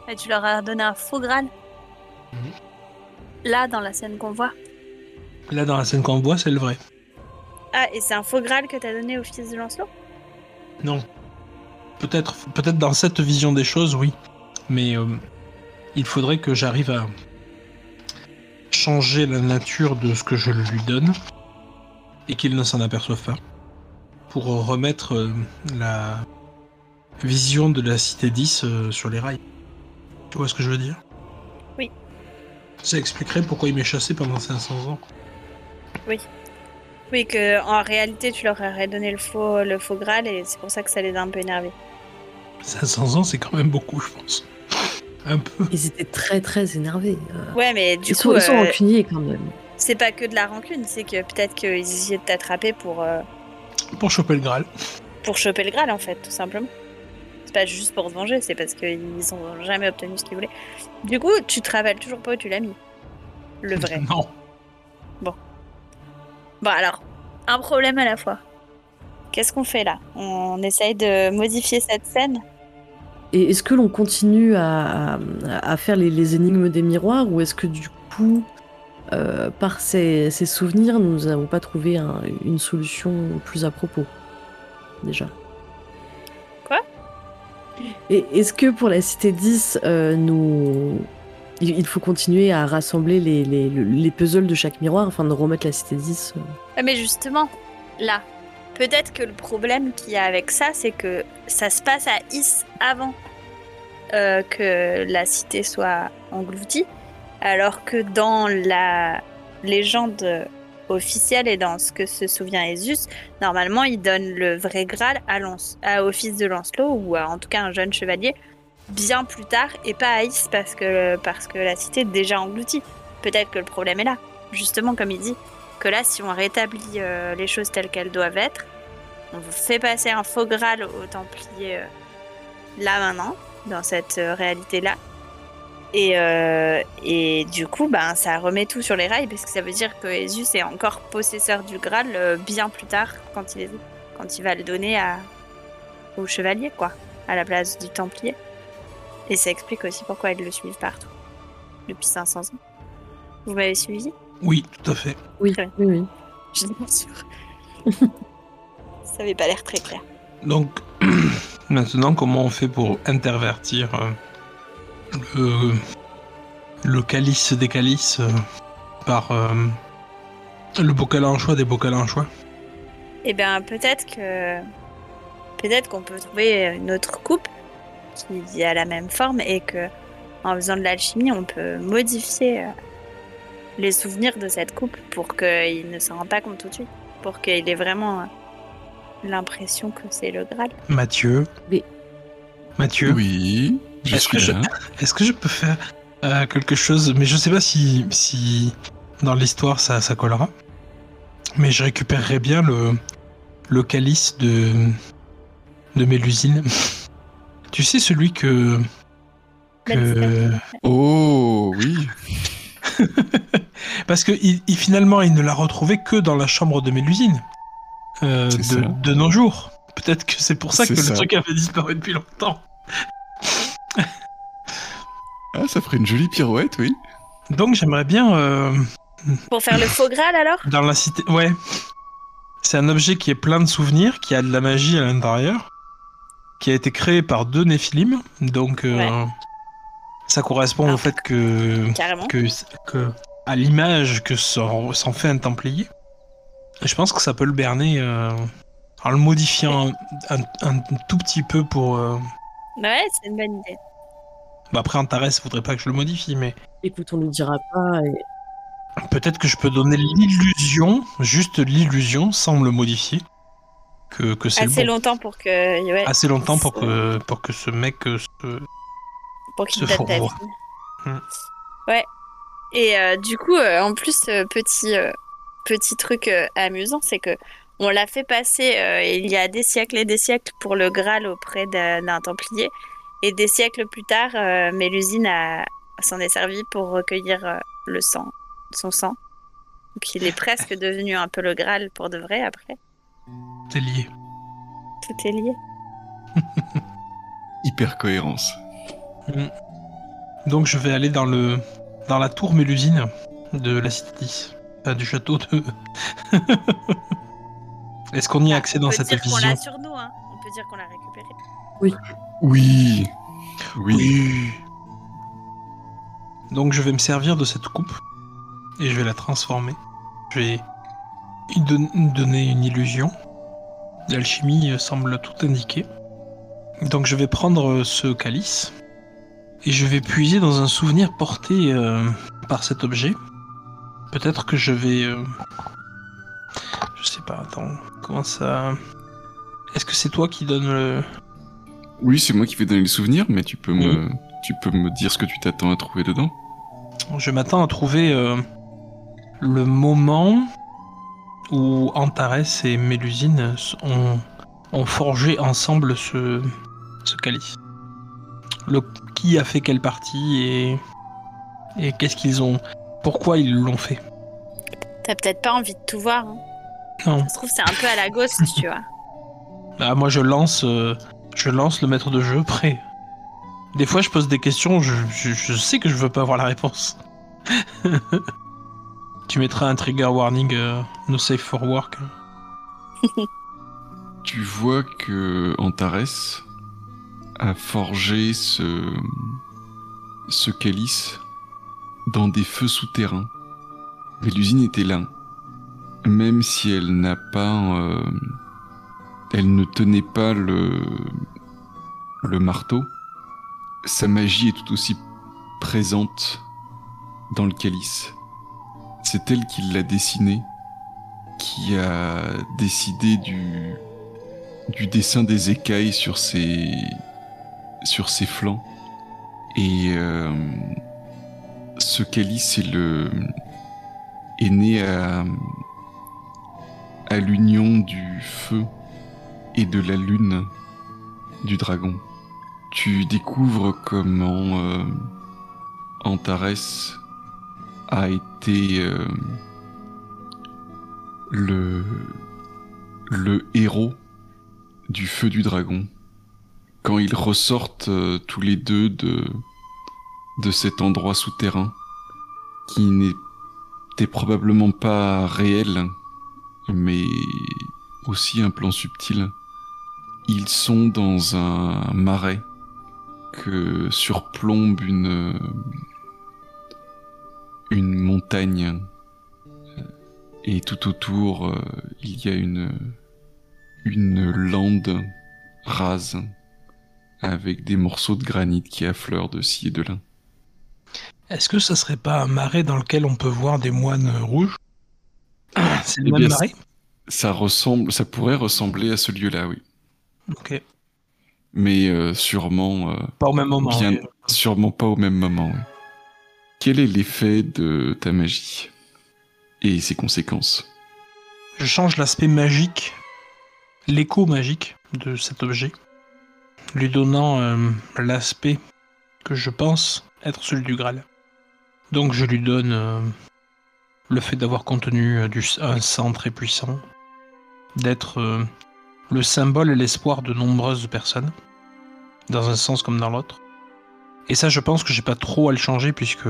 [SPEAKER 2] Et tu leur as donné un faux Graal?
[SPEAKER 3] Mhm.
[SPEAKER 2] Là, dans la scène qu'on voit?
[SPEAKER 3] Là dans la scène qu'on voit, c'est le vrai.
[SPEAKER 2] Ah, et c'est un faux Graal que t'as donné au fils de Lancelot?
[SPEAKER 3] Non. Peut-être peut-être dans cette vision des choses, oui. Mais euh, il faudrait que j'arrive à changer la nature de ce que je lui donne et qu'il ne s'en aperçoive pas. Pour remettre euh, la vision de la cité 10 euh, sur les rails. Tu vois ce que je veux dire?
[SPEAKER 2] Oui.
[SPEAKER 3] Ça expliquerait pourquoi il m'est chassé pendant 500 ans.
[SPEAKER 2] Oui, que en réalité, tu leur aurais donné le faux, le faux Graal et c'est pour ça que ça les a un peu énervés.
[SPEAKER 3] 500 ans, c'est quand même beaucoup, je pense. Un peu.
[SPEAKER 4] Ils étaient très très énervés. Euh,
[SPEAKER 2] Ouais, mais du
[SPEAKER 4] ils,
[SPEAKER 2] coup,
[SPEAKER 4] sont, ils sont
[SPEAKER 2] euh,
[SPEAKER 4] rancuniers quand même.
[SPEAKER 2] c'est pas que de la rancune, c'est que peut-être qu'ils essayaient de t'attraper pour, euh,
[SPEAKER 3] Pour choper le Graal.
[SPEAKER 2] pour choper le Graal, en fait, tout simplement. C'est pas juste pour se venger, c'est parce qu'ils ont jamais obtenu ce qu'ils voulaient. Du coup, tu te rappelles toujours pas où tu l'as mis. Le vrai.
[SPEAKER 3] Non.
[SPEAKER 2] Bon, alors, un problème à la fois. Qu'est-ce qu'on fait là? On essaye de modifier cette scène?
[SPEAKER 4] Et est-ce que l'on continue à, à- à faire les, les énigmes des miroirs ou est-ce que du coup, euh, par ces, ces souvenirs, nous n'avons pas trouvé un- une solution plus à propos Déjà?
[SPEAKER 2] Quoi?
[SPEAKER 4] Et est-ce que pour la cité 10, euh, nous... il faut continuer à rassembler les, les, les puzzles de chaque miroir afin de remettre la cité 10 euh,
[SPEAKER 2] Ah, Mais justement, là, peut-être que le problème qu'il y a avec ça, c'est que ça se passe à Is avant euh, que la cité soit engloutie, alors que dans la légende officielle et dans ce que se souvient Esus, normalement, il donne le vrai Graal à, Lance, à fils de Lancelot, ou à, en tout cas un jeune chevalier, bien plus tard, et pas à Is parce que, parce que la cité est déjà engloutie. Peut-être que le problème est là, justement comme il dit que là, si on rétablit euh, les choses telles qu'elles doivent être, on vous fait passer un faux Graal aux Templiers euh, là maintenant, dans cette euh, réalité-là. Et, et du coup, ben, ça remet tout sur les rails, parce que ça veut dire que Esus est encore possesseur du Graal bien plus tard, quand il, quand il va le donner à, au chevalier, quoi, à la place du Templier. Et ça explique aussi pourquoi ils le suivent partout, depuis 500 ans. Vous m'avez suivi?
[SPEAKER 3] Oui, tout à fait.
[SPEAKER 4] Oui, oui, oui.
[SPEAKER 2] Je suis pas sûre. ça avait pas l'air très clair.
[SPEAKER 3] Donc, maintenant, comment on fait pour intervertir euh, le, le calice des calices euh, par euh, le bocal en choix des bocals en choix
[SPEAKER 2] Eh bien, peut-être que peut-être qu'on peut trouver une autre coupe qui a la même forme et que en faisant de l'alchimie, on peut modifier euh, les souvenirs de cette coupe pour qu'il ne s'en rende pas compte tout de suite, pour qu'il ait vraiment euh, l'impression que c'est le Graal.
[SPEAKER 3] Mathieu
[SPEAKER 4] Oui.
[SPEAKER 3] Mathieu
[SPEAKER 1] Oui,
[SPEAKER 3] Est-ce que je- que peux faire euh, quelque chose? Mais je sais pas si, si dans l'histoire ça, ça collera. Mais je récupérerais bien le, le calice de, de Mélusine. tu sais, celui que. que...
[SPEAKER 1] Oh, oui.
[SPEAKER 3] Parce que il, il- finalement, il ne l'a retrouvé que dans la chambre de Mélusine. euh, de, nos jours. Peut-être que c'est pour ça que le truc avait disparu depuis longtemps.
[SPEAKER 1] Ah, ça ferait une jolie pirouette, oui.
[SPEAKER 3] Donc j'aimerais bien euh,
[SPEAKER 2] Pour faire le faux Graal alors?
[SPEAKER 3] Dans la cité. Ouais. C'est un objet qui est plein de souvenirs, qui a de la magie à l'intérieur, qui a été créé par deux Néphilim. Donc, euh,
[SPEAKER 2] Ouais.
[SPEAKER 3] ça correspond
[SPEAKER 2] Ah.
[SPEAKER 3] au fait que.
[SPEAKER 2] Carrément.
[SPEAKER 3] que, que à l'image que s'en fait un Templier. Et je pense que ça peut le berner euh, en le modifiant un, un- un tout petit peu pour. euh,
[SPEAKER 2] Ouais, c'est une bonne idée.
[SPEAKER 3] bah après, Antares voudrait pas que je le modifie, mais
[SPEAKER 4] Écoute, on ne dira pas. et-
[SPEAKER 3] peut-être que je peux donner l'illusion, juste l'illusion, sans me le modifier. Que, que c'est le
[SPEAKER 2] Assez
[SPEAKER 3] bon.
[SPEAKER 2] longtemps pour que. Ouais,
[SPEAKER 3] assez longtemps pour que, pour que ce mec euh, se...
[SPEAKER 2] pour qu'il.
[SPEAKER 3] Hmm.
[SPEAKER 2] Ouais. Et euh, du coup, euh, en plus, euh, petit, petit truc amusant, c'est que on l'a fait passer il y a des siècles et des siècles pour le Graal auprès d'un Templier. Et des siècles plus tard, Mélusine s'en est servi pour recueillir le sang, son sang. Donc il est presque devenu un peu le Graal pour de vrai après.
[SPEAKER 3] C'est lié.
[SPEAKER 2] Tout est lié.
[SPEAKER 1] Hyper cohérence.
[SPEAKER 3] Donc je vais aller dans le dans la tour Mélusine de la cité 10. Enfin, du château de... Est-ce qu'on y a accès
[SPEAKER 2] on
[SPEAKER 3] dans
[SPEAKER 2] peut
[SPEAKER 3] cette
[SPEAKER 2] dire qu'on
[SPEAKER 3] vision
[SPEAKER 2] l'a sur nous, hein. On peut dire qu'on l'a récupéré.
[SPEAKER 1] Oui. Oui.
[SPEAKER 3] Donc je vais me servir de cette coupe et je vais la transformer. Je vais y don- donner une illusion. L'alchimie euh, semble tout indiquer. Donc je vais prendre euh, ce calice et je vais puiser dans un souvenir porté euh, par cet objet. Peut-être que je vais... euh, Je sais pas, attends, comment ça... Est-ce que c'est toi qui donne le...
[SPEAKER 1] Oui, c'est moi qui vais donner le souvenir, mais tu peux me, Tu peux me dire ce que tu t'attends à trouver dedans
[SPEAKER 3] Je m'attends à trouver euh, le moment où Antares et Mélusine ont, ont forgé ensemble ce, ce calice. Le, qui a fait quelle partie et, et qu'est-ce qu'ils ont. Pourquoi ils l'ont fait?
[SPEAKER 2] T'as peut-être pas envie de tout voir. hein.
[SPEAKER 3] Non.
[SPEAKER 2] Ça se trouve, c'est un peu à la ghost, tu vois.
[SPEAKER 3] Ah, moi je lance, euh, je lance le maître de jeu prêt. Des fois je pose des questions, je, je- je sais que je veux pas avoir la réponse. tu mettras un trigger warning euh, no safe for work.
[SPEAKER 1] Tu vois que Antares a forgé ce, ce calice dans des feux souterrains. Mais l'usine était là. Même si elle n'a pas... euh, elle ne tenait pas le, le marteau, sa magie est tout aussi présente dans le calice. C'est elle qui l'a dessiné, qui a décidé du, du dessin des écailles sur ses, sur ses flancs. Et euh, ce calice est, est né à, à l'union du feu et de la lune du dragon. Tu découvres comment euh, Antares a été euh, le, le héros du feu du dragon. Quand ils ressortent euh, tous les deux de, de cet endroit souterrain, qui n'était probablement pas réel, mais aussi un plan subtil, ils sont dans un marais que surplombe une, une montagne et tout autour, euh, il y a une, une lande rase avec des morceaux de granit qui affleurent de ci et de là.
[SPEAKER 3] Est-ce que ça serait pas un marais dans lequel on peut voir des moines rouges C'est le
[SPEAKER 1] Eh
[SPEAKER 3] marais
[SPEAKER 1] Ça ressemble, ça pourrait ressembler à ce lieu-là, oui.
[SPEAKER 3] Ok.
[SPEAKER 1] Mais euh, sûrement, euh,
[SPEAKER 3] Pas au même moment.
[SPEAKER 1] bien, sûrement pas au même moment. oui. Quel est l'effet de ta magie et ses conséquences
[SPEAKER 3] Je change l'aspect magique, l'écho magique de cet objet, lui donnant euh, l'aspect que je pense être celui du Graal. Donc je lui donne euh, le fait d'avoir contenu euh, un sang très puissant, d'être le symbole et l'espoir de nombreuses personnes, dans un sens comme dans l'autre. Et ça, je pense que j'ai pas trop à le changer puisque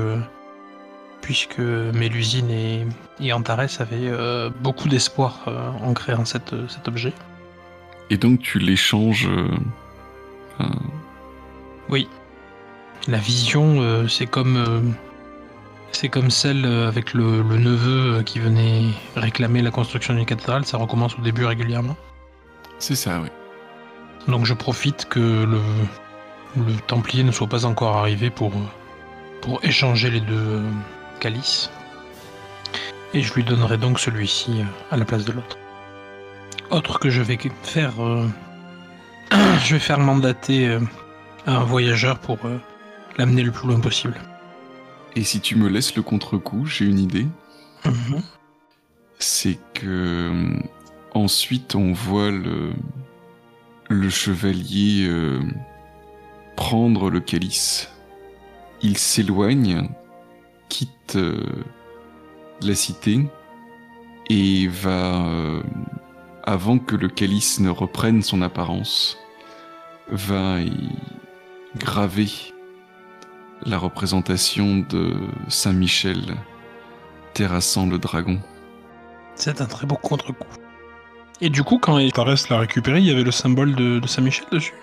[SPEAKER 3] puisque Mélusine et, et Antares avaient euh, beaucoup d'espoir euh, en créant cette, cet objet.
[SPEAKER 1] Et donc tu l'échanges. euh, enfin,
[SPEAKER 3] Oui. La vision, euh, c'est comme euh, c'est comme celle euh, avec le, le neveu euh, qui venait réclamer la construction d'une cathédrale. Ça recommence au début régulièrement.
[SPEAKER 1] c'est ça, oui.
[SPEAKER 3] Donc je profite que le, le Templier ne soit pas encore arrivé pour, pour échanger les deux calices. Et je lui donnerai donc celui-ci euh, à la place de l'autre. Autre que je vais faire... euh, je vais faire mandater euh, un voyageur pour euh, l'amener le plus loin possible.
[SPEAKER 1] Et si tu me laisses le contre-coup, j'ai une idée.
[SPEAKER 3] Mhm.
[SPEAKER 1] c'est que ensuite on voit le, le chevalier prendre le calice. Il s'éloigne, quitte euh, la cité et va, euh, avant que le calice ne reprenne son apparence, va y graver la représentation de Saint Michel terrassant le dragon.
[SPEAKER 3] C'est un très beau contre-coup. Et du coup, quand Tares l'a récupéré, il y avait le symbole de, de Saint-Michel dessus.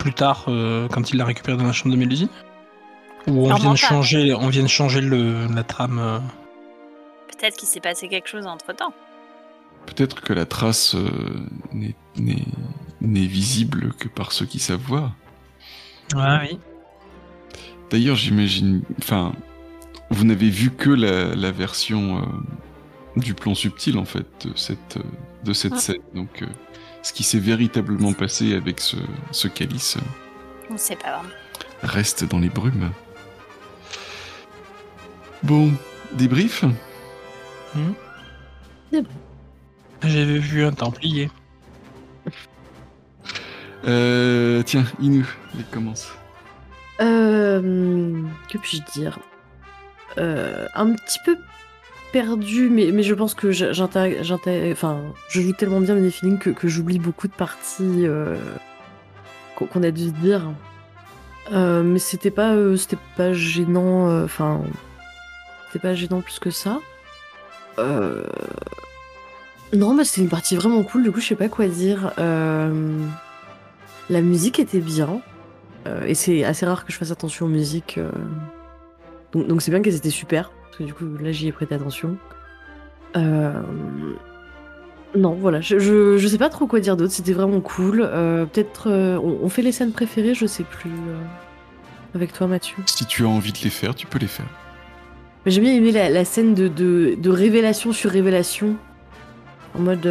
[SPEAKER 3] Plus tard, euh, quand il l'a récupéré dans la chambre de Mélusine Ou on vient changer, on vient de changer le, la trame. euh,
[SPEAKER 2] Peut-être qu'il s'est passé quelque chose entre temps.
[SPEAKER 1] Peut-être que la trace euh, n'est- visible que par ceux qui savent voir.
[SPEAKER 3] Ah oui.
[SPEAKER 1] D'ailleurs, j'imagine. Enfin, vous n'avez vu que la, la version euh, du plan subtil, en fait, de cette, de cette
[SPEAKER 2] Ah.
[SPEAKER 1] scène. Donc, euh, ce qui s'est véritablement passé avec ce, ce calice,
[SPEAKER 2] On sait pas vraiment.
[SPEAKER 1] reste dans les brumes. Bon, débrief
[SPEAKER 3] J'avais vu un Templier.
[SPEAKER 1] euh, Tiens, Inu, il commence.
[SPEAKER 4] Euh, que puis-je dire? Euh, Un petit peu perdu, mais, mais je pense que enfin, je joue tellement bien les feelings que, j'oublie beaucoup de parties euh, qu'on a dû dire. Euh, mais c'était pas, euh, c'était pas gênant, enfin, c'était pas gênant plus que ça. Non, mais c'était une partie vraiment cool, du coup, je sais pas quoi dire. La musique était bien. Et c'est assez rare que je fasse attention aux musiques. donc c'est bien qu'elles étaient super. Que du coup, là, j'y ai prêté attention. Euh, Non, voilà. Je, je, je sais pas trop quoi dire d'autre. C'était vraiment cool. Euh, Peut-être. euh, On, on fait les scènes préférées, je sais plus. euh, Avec toi, Mathieu.
[SPEAKER 1] Si tu as envie de les faire, tu peux les faire.
[SPEAKER 4] J'ai bien aimé la, la scène de, de, de révélation sur révélation. En mode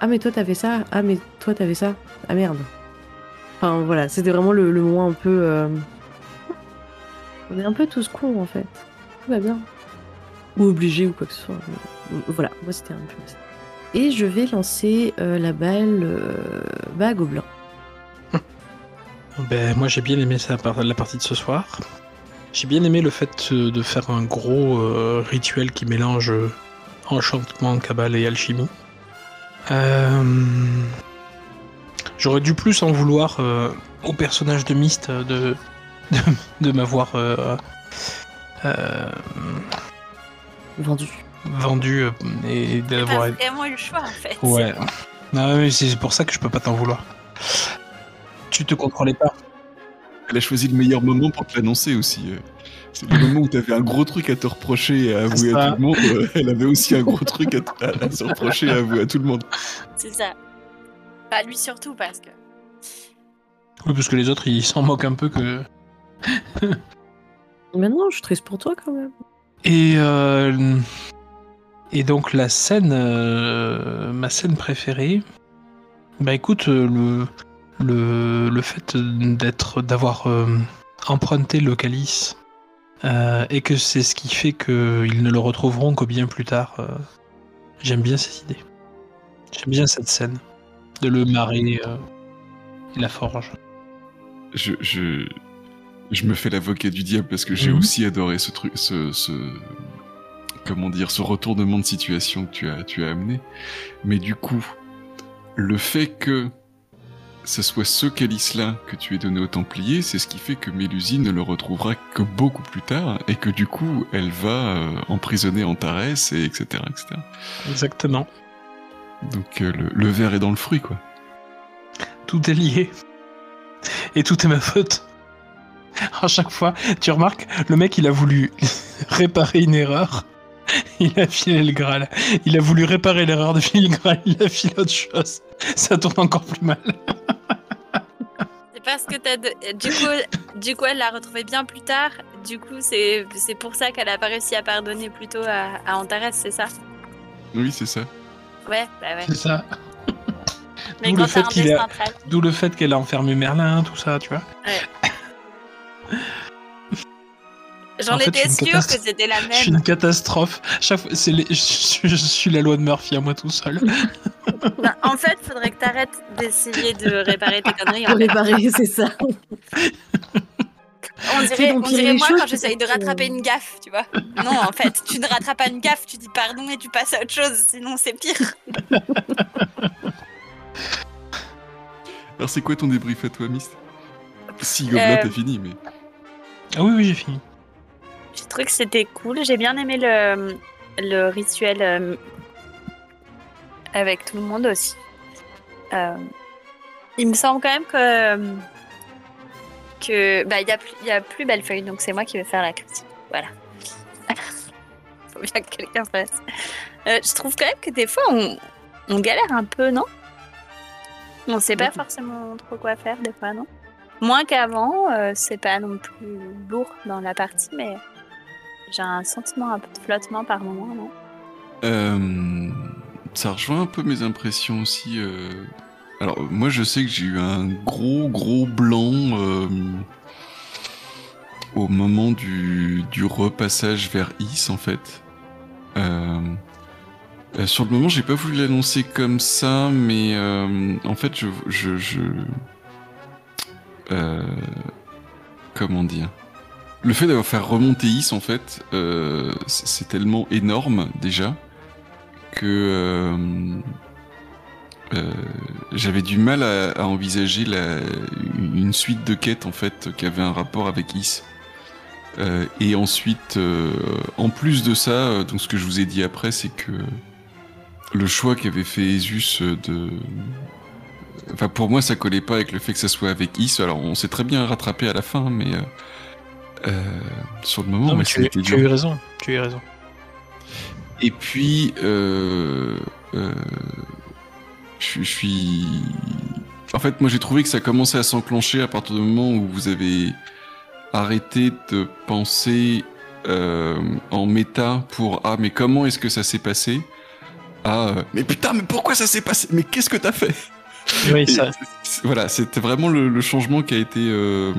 [SPEAKER 4] Ah, mais toi, t'avais ça Ah, mais toi, t'avais ça Ah, merde. Enfin, voilà, c'était vraiment le, le moment un peu. On est un peu tous cons, en fait. Tout va bien. Ou obligés, ou quoi que ce soit. Mais, Voilà, moi, c'était un peu. Et je vais lancer euh, la balle euh, bah, Gobelin.
[SPEAKER 3] Ben, moi j'ai bien aimé la partie de ce soir. J'ai bien aimé le fait euh, de faire un gros euh, rituel qui mélange euh, enchantement, cabale et alchimie. Euh, J'aurais dû plus en vouloir euh, au personnage de Myst euh, de, de, m'avoir euh, euh,
[SPEAKER 4] Vendu.
[SPEAKER 3] vendu euh, et d'avoir
[SPEAKER 2] pas vraiment eu le choix en fait.
[SPEAKER 3] Ouais. Ah oui, c'est pour ça que je peux pas t'en vouloir. Tu te contrôlais pas.
[SPEAKER 1] Elle a choisi le meilleur moment pour te l'annoncer aussi. euh. C'est le moment où t'avais un gros truc à te reprocher et à avouer à tout le monde. euh, Elle avait aussi un gros truc à, te- à- à se reprocher et à avouer à tout le monde.
[SPEAKER 2] C'est ça. Pas lui surtout parce que.
[SPEAKER 3] Oui, parce que les autres, ils s'en moquent un peu que.
[SPEAKER 4] Mais non, je suis triste pour toi quand même.
[SPEAKER 3] Et euh, et donc la scène, euh, ma scène préférée. Bah écoute, euh, le fait d'être d'avoir emprunté le calice et que c'est ce qui fait qu'ils ne le retrouveront que bien plus tard. J'aime bien cette idée. J'aime bien cette scène de le marrer et la forge.
[SPEAKER 1] Je, je, je me fais l'avocat du diable parce que j'ai
[SPEAKER 3] Mhm.
[SPEAKER 1] aussi adoré ce truc, ce, ce, comment dire, ce retournement de situation que tu as, tu as amené. Mais du coup, le fait que ce soit ce calice-là que tu aies donné au Templier, c'est ce qui fait que Mélusine ne le retrouvera que beaucoup plus tard et que du coup, elle va euh, emprisonner Antares et etc., etc.
[SPEAKER 3] Exactement.
[SPEAKER 1] Donc euh, le, le verre est dans le fruit, quoi.
[SPEAKER 3] Tout est lié. Et tout est ma faute. À chaque fois, tu remarques, le mec, il a voulu réparer une erreur. Il a filé le Graal. Il a voulu réparer l'erreur de filer le Graal. Il a filé autre chose. Ça tourne encore plus mal.
[SPEAKER 2] C'est parce que t'as. de- Du coup, du coup, elle l'a retrouvé bien plus tard. Du coup, c'est c'est pour ça qu'elle a pas réussi à pardonner plutôt à, à Antares, c'est ça?
[SPEAKER 1] Oui, c'est ça.
[SPEAKER 2] Ouais, bah ouais.
[SPEAKER 3] C'est ça. D'où le a- le fait qu'elle a enfermé Merlin, tout ça, tu vois.
[SPEAKER 2] J'en
[SPEAKER 3] En fait,
[SPEAKER 2] étais sûre que c'était la
[SPEAKER 3] Je suis
[SPEAKER 2] même.
[SPEAKER 3] une catastrophe. Chaque fois, c'est les- je, suis- je suis la loi de Murphy à moi tout seul.
[SPEAKER 2] Non, en fait, faudrait que t'arrêtes d'essayer de réparer tes conneries. en fait.
[SPEAKER 4] réparer, c'est ça.
[SPEAKER 2] On dirait, on dirait moi
[SPEAKER 4] choses,
[SPEAKER 2] quand j'essaye de rattraper
[SPEAKER 4] euh.
[SPEAKER 2] une gaffe, tu vois. Non, en fait, tu ne rattrapes pas une gaffe, tu dis pardon et tu passes à autre chose, sinon c'est pire.
[SPEAKER 1] Alors c'est quoi ton débrief à toi, Mist Si Gobelin
[SPEAKER 2] Euh,
[SPEAKER 1] t'as fini, mais...
[SPEAKER 3] Ah oui, oui, j'ai fini.
[SPEAKER 2] J'ai trouvé que c'était cool. J'ai bien aimé le, le rituel euh, avec tout le monde aussi. Euh, il me semble quand même que que bah il y a a plus Bellefeuille donc c'est moi qui vais faire la critique. Voilà. Faut bien que quelqu'un fasse. Euh, je trouve quand même que des fois on, on galère un peu, non? On sait pas forcément trop quoi faire des fois, non? Moins qu'avant, euh, c'est pas non plus lourd dans la partie, mais j'ai un sentiment un peu de flottement par moment, non?
[SPEAKER 1] Euh, ça rejoint un peu mes impressions aussi. euh. Alors, moi, je sais que j'ai eu un gros, gros blanc au moment du, repassage vers Is, en fait. Sur le moment, j'ai pas voulu l'annoncer comme ça, mais en fait, je, je euh, comment dire? Le fait d'avoir fait remonter Is, en fait, euh, c'est tellement énorme déjà que euh, j'avais du mal à, envisager la, une suite de quêtes en fait qui avait un rapport avec Is. Et ensuite, en plus de ça, donc ce que je vous ai dit après, c'est que le choix qu'avait fait Esus de, enfin pour moi, ça collait pas avec le fait que ça soit avec Is. Alors on s'est très bien rattrapé à la fin, mais euh, euh, sur le moment,
[SPEAKER 3] Non, mais tu,
[SPEAKER 1] ça a été
[SPEAKER 3] tu as eu raison. Tu as eu raison.
[SPEAKER 1] Et puis, euh, euh, je, suis. En fait, moi j'ai trouvé que ça commençait à s'enclencher à partir du moment où vous avez arrêté de penser en méta pour Ah, mais comment est-ce que ça s'est passé? Euh, Mais putain, mais pourquoi ça s'est passé? Mais qu'est-ce que t'as fait?
[SPEAKER 3] Oui, ça.
[SPEAKER 1] Voilà, c'était vraiment le, le changement qui a été euh,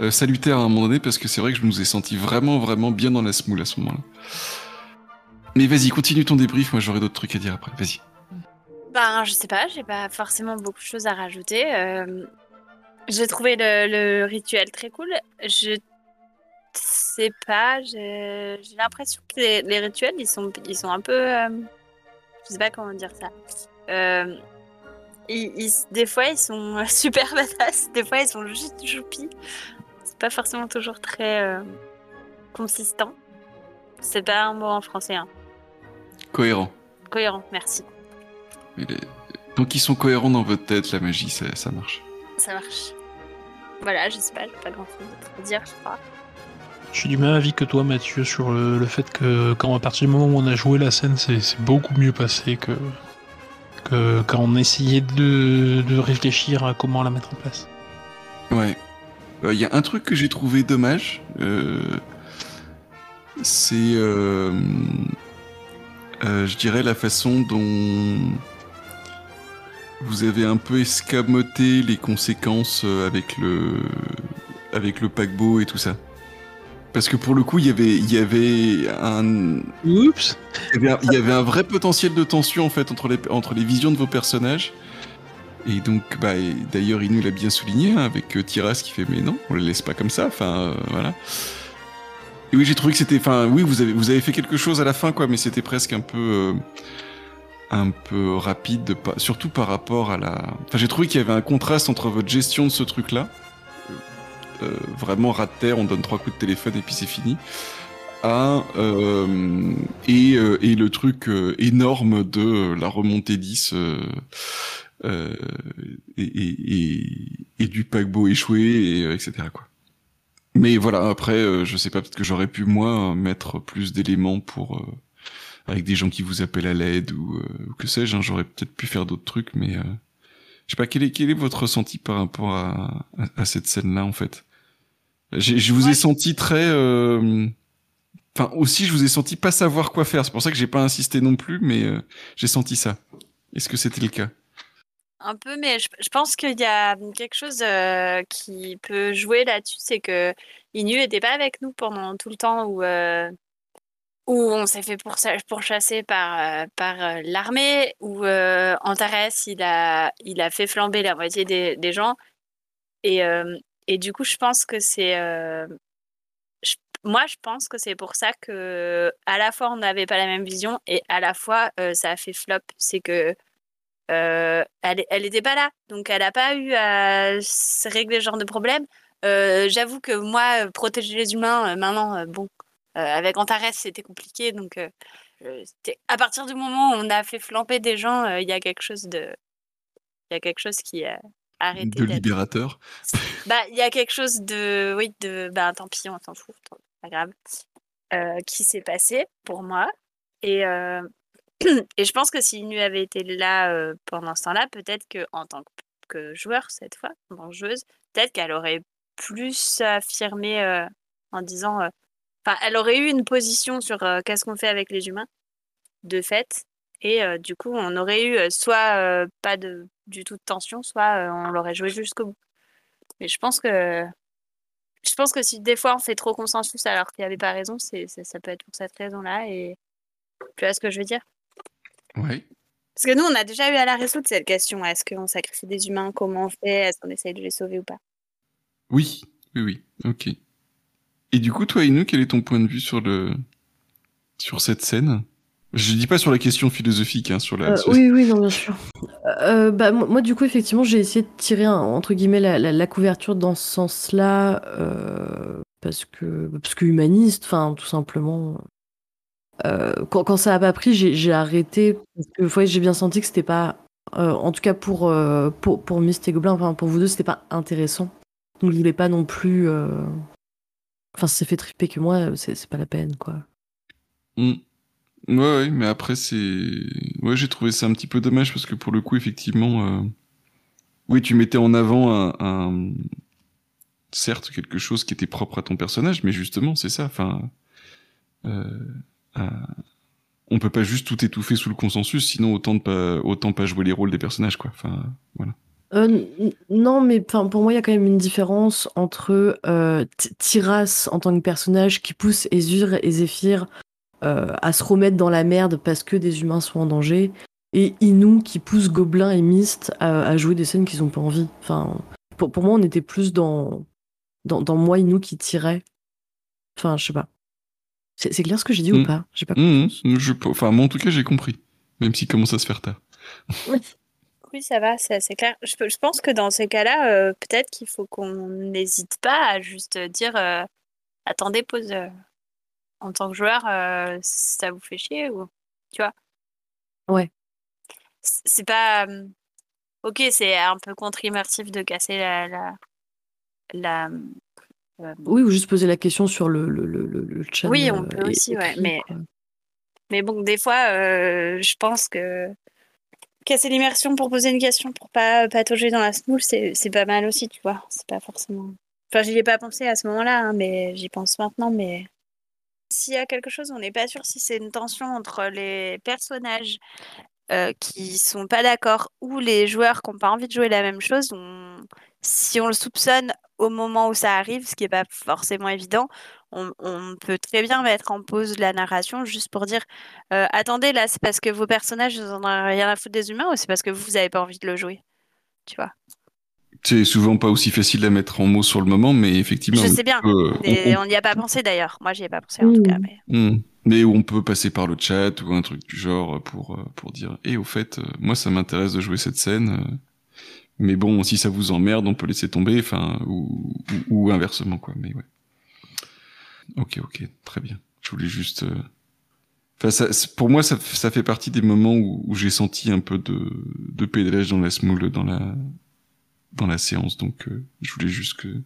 [SPEAKER 1] euh, salutaire à un moment donné parce que c'est vrai que je nous ai senti vraiment, vraiment bien dans la smoule à ce moment-là. Mais vas-y, continue ton débrief, moi j'aurai d'autres trucs à dire après, vas-y.
[SPEAKER 2] Ben, je sais pas, j'ai pas forcément beaucoup de choses à rajouter. Euh, j'ai trouvé le, le rituel très cool. Je sais pas, j'ai j'ai l'impression que les, les rituels, ils sont, ils sont un peu. euh, je sais pas comment dire ça. Euh, ils- ils- des fois, ils sont super badass, des fois, ils sont juste choupis. C'est pas forcément toujours très euh, consistant. C'est pas un mot en français, hein.
[SPEAKER 1] Cohérent.
[SPEAKER 2] Cohérent, merci.
[SPEAKER 1] Mais les- Tant qu'ils sont cohérents dans votre tête, la magie, ça, ça marche.
[SPEAKER 2] Ça marche. Voilà, je sais pas, j'ai pas grand chose à dire, je crois.
[SPEAKER 3] Je suis du même avis que toi, Mathieu, sur le, le fait que quand à partir du moment où on a joué la scène, c'est beaucoup mieux passé que, quand on essayait de, réfléchir à comment la mettre en place.
[SPEAKER 1] Ouais. Il y a un truc que j'ai trouvé dommage. euh, c'est, euh, euh, je dirais, la façon dont vous avez un peu escamoté les conséquences euh, avec le, avec le paquebot et tout ça. Parce que pour le coup, il y avait, il y avait un,
[SPEAKER 3] Oups
[SPEAKER 1] il y, avait un, il y avait un vrai potentiel de tension en fait entre les, entre les visions de vos personnages. Et donc, bah, d'ailleurs, il nous l'a bien souligné hein, avec euh, Tiras qui fait mais non, on les laisse pas comme ça. Enfin, euh, voilà. Et oui, j'ai trouvé que c'était, enfin, oui, vous avez, vous avez fait quelque chose à la fin, quoi, mais c'était presque un peu, euh, un peu rapide, surtout par rapport à la. Enfin, j'ai trouvé qu'il y avait un contraste entre votre gestion de ce truc-là, euh, euh, vraiment rat de terre, on donne trois coups de téléphone et puis c'est fini à, euh, et, euh, et le truc euh, énorme de euh, la remontée 10 euh, euh, et, et, et, du paquebot échoué, et, euh, etc. Quoi. Mais voilà, après, euh, je sais pas, peut-être que j'aurais pu, moi, mettre plus d'éléments pour... euh, avec des gens qui vous appellent à l'aide ou, euh, ou que sais-je, hein, j'aurais peut-être pu faire d'autres trucs, mais... Euh, je sais pas, quel est, quel est votre ressenti par rapport à, à, cette scène-là, en fait? Je vous ai senti très... euh, Enfin, aussi, je vous ai senti pas savoir quoi faire. C'est pour ça que j'ai pas insisté non plus, mais euh, j'ai senti ça. Est-ce que c'était le cas?
[SPEAKER 2] Un peu, mais je, je pense qu'il y a quelque chose euh, qui peut jouer là-dessus, c'est que Inu n'était pas avec nous pendant tout le temps où, où on s'est fait pourchasser par, par l'armée, où euh, Antares il a, il a fait flamber la moitié des, des gens. Et, euh, et du coup, je pense que c'est. euh, moi, je pense que c'est pour ça que à la fois on n'avait pas la même vision et à la fois euh, ça a fait flop. C'est que euh, elle, elle était pas là, donc elle n'a pas eu à régler ce genre de problème. Euh, J'avoue que moi, protéger les humains, maintenant, bon, avec Antares, c'était compliqué. Donc, à partir du moment où on a fait flamber des gens, il y a quelque chose de, il y a quelque chose qui a arrêté
[SPEAKER 1] De libérateur
[SPEAKER 2] Bah, il y a quelque chose de, oui, de, bah, tant pis, on s'en fout, pas grave, euh, qui s'est passé pour moi. Et, euh, et je pense que si Inu avait été là euh, pendant ce temps-là, peut-être que en tant que, joueur cette fois, en tant que joueuse, peut-être qu'elle aurait plus affirmé en disant, enfin, elle aurait eu une position sur qu'est-ce qu'on fait avec les humains, de fait. Et du coup, on aurait eu soit pas de, du tout de tension, soit euh, on l'aurait joué jusqu'au bout. Mais je pense que je pense que si des fois on fait trop consensus alors qu'il n'y avait pas raison, c'est, ça peut être pour cette raison-là. Et tu vois ce que je veux dire?
[SPEAKER 1] Ouais.
[SPEAKER 2] Parce que nous, on a déjà eu à la résoudre cette question. Est-ce qu'on sacrifie des humains? Comment on fait? Est-ce qu'on essaye de les sauver ou pas?
[SPEAKER 1] Oui, oui, oui. Ok. Et du coup, toi, Inu, quel est ton point de vue sur le sur cette scène? Je dis pas sur la question philosophique, hein, sur la.
[SPEAKER 4] Euh,
[SPEAKER 1] sur-
[SPEAKER 4] oui, oui, non, bien sûr. Euh, bah, moi, du coup, effectivement, j'ai essayé de tirer un- entre guillemets la, la- la couverture dans ce sens-là, euh, parce que parce que humaniste, enfin, tout simplement. Euh, quand, quand ça a pas pris, j'ai arrêté parce que ouais, j'ai bien senti que c'était pas, en tout cas pour pour pour et Gobelin, enfin pour vous deux, c'était pas intéressant. Donc je voulais pas non plus. Enfin, si ça fait triper que moi, c'est c'est pas la peine, quoi.
[SPEAKER 1] Mm. Ouais, mais après c'est, ouais, j'ai trouvé ça un petit peu dommage parce que pour le coup, effectivement, euh, oui, tu mettais en avant un, certes quelque chose qui était propre à ton personnage, mais justement, c'est ça. Enfin, euh, on peut pas juste tout étouffer sous le consensus, sinon autant pas, autant pas jouer les rôles des personnages, quoi. Enfin, voilà.
[SPEAKER 4] Euh, non, mais pour moi, il y a quand même une différence entre euh, Tiras en tant que personnage qui pousse Ezur et Zéphyr à se remettre dans la merde parce que des humains sont en danger, et Inu qui pousse Gobelin et Mist à, à jouer des scènes qu'ils ont pas envie. Enfin, pour, pour moi, on était plus dans, dans, dans moi, Inu qui tirait. Enfin, je sais pas. C'est clair ce que j'ai dit
[SPEAKER 1] Mm.
[SPEAKER 4] ou pas? J'ai pas
[SPEAKER 1] Mm,
[SPEAKER 4] compris.
[SPEAKER 1] mm, je, enfin, moi, en tout cas, j'ai compris, même s'il commence à se faire tard.
[SPEAKER 2] Oui, ça va, c'est assez clair. Je, pense que dans ces cas-là, euh, peut-être qu'il faut qu'on n'hésite pas à juste dire euh, attendez, pause. euh, en tant que joueur, euh, ça vous fait chier ou tu vois?
[SPEAKER 4] Ouais.
[SPEAKER 2] C'est pas. euh, Ok, c'est un peu contre-immersif de casser la. la, la euh,
[SPEAKER 4] Oui, ou juste poser la question sur le, le, le, chat.
[SPEAKER 2] Oui, on peut aussi, ouais,
[SPEAKER 4] écrit,
[SPEAKER 2] mais-
[SPEAKER 4] quoi.
[SPEAKER 2] Mais bon, des fois, euh, je pense que casser l'immersion pour poser une question pour pas patauger dans la smoule, c'est c'est pas mal aussi, tu vois. C'est pas forcément. Enfin, j'y ai pas pensé à ce moment-là, hein, mais j'y pense maintenant. Mais s'il y a quelque chose, on n'est pas sûr si c'est une tension entre les personnages qui sont pas d'accord ou les joueurs qui n'ont pas envie de jouer la même chose. Si on le soupçonne au moment où ça arrive, ce qui n'est pas forcément évident, on, peut très bien mettre en pause la narration juste pour dire attendez, là, c'est parce que vos personnages vous en ont rien à foutre des humains ou c'est parce que vous n'avez pas envie de le jouer Tu vois?
[SPEAKER 1] C'est souvent pas aussi facile à mettre en mots sur le moment, mais effectivement.
[SPEAKER 2] Je
[SPEAKER 1] on
[SPEAKER 2] sais bien.
[SPEAKER 1] peut- on-
[SPEAKER 2] Et
[SPEAKER 1] on
[SPEAKER 2] on n'y a pas pensé d'ailleurs. Moi, j'y ai pas pensé en tout
[SPEAKER 4] Mm.
[SPEAKER 2] cas. Mais...
[SPEAKER 1] Hmm. Mais on peut passer par le chat ou un truc du genre pour euh, pour dire et au fait euh, moi ça m'intéresse de jouer cette scène euh, mais bon si ça vous emmerde on peut laisser tomber enfin ou, ou, ou inversement quoi mais ouais ok ok très bien je voulais juste euh, enfin ça pour moi ça ça fait partie des moments où, où j'ai senti un peu de de pédalage dans la smoule dans la dans la séance donc euh, je voulais juste que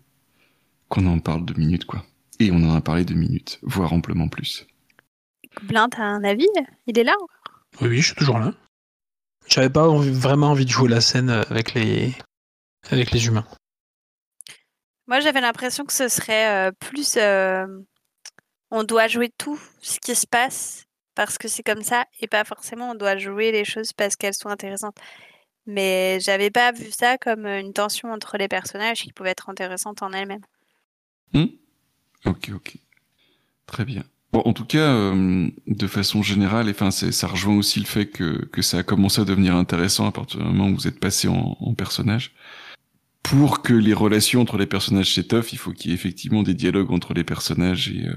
[SPEAKER 1] qu'on en parle deux minutes quoi et on en a parlé deux minutes voire amplement plus
[SPEAKER 2] Blin, t'as un avis? Il est là
[SPEAKER 3] Oui, oui, je suis toujours là. J'avais pas envie- vraiment envie de jouer la scène avec les, avec les humains.
[SPEAKER 2] Moi, j'avais l'impression que ce serait euh, plus. euh, on doit jouer tout ce qui se passe parce que c'est comme ça et pas forcément on doit jouer les choses parce qu'elles sont intéressantes. Mais j'avais pas vu ça comme une tension entre les personnages qui pouvait être intéressante en elle-même.
[SPEAKER 1] Hmm ok, ok. Très bien. Bon, en tout cas, euh, de façon générale, enfin, ça rejoint aussi le fait que, que ça a commencé à devenir intéressant à partir du moment où vous êtes passé en, en personnage. Pour que les relations entre les personnages s'étoffent, il faut qu'il y ait effectivement des dialogues entre les personnages et... euh,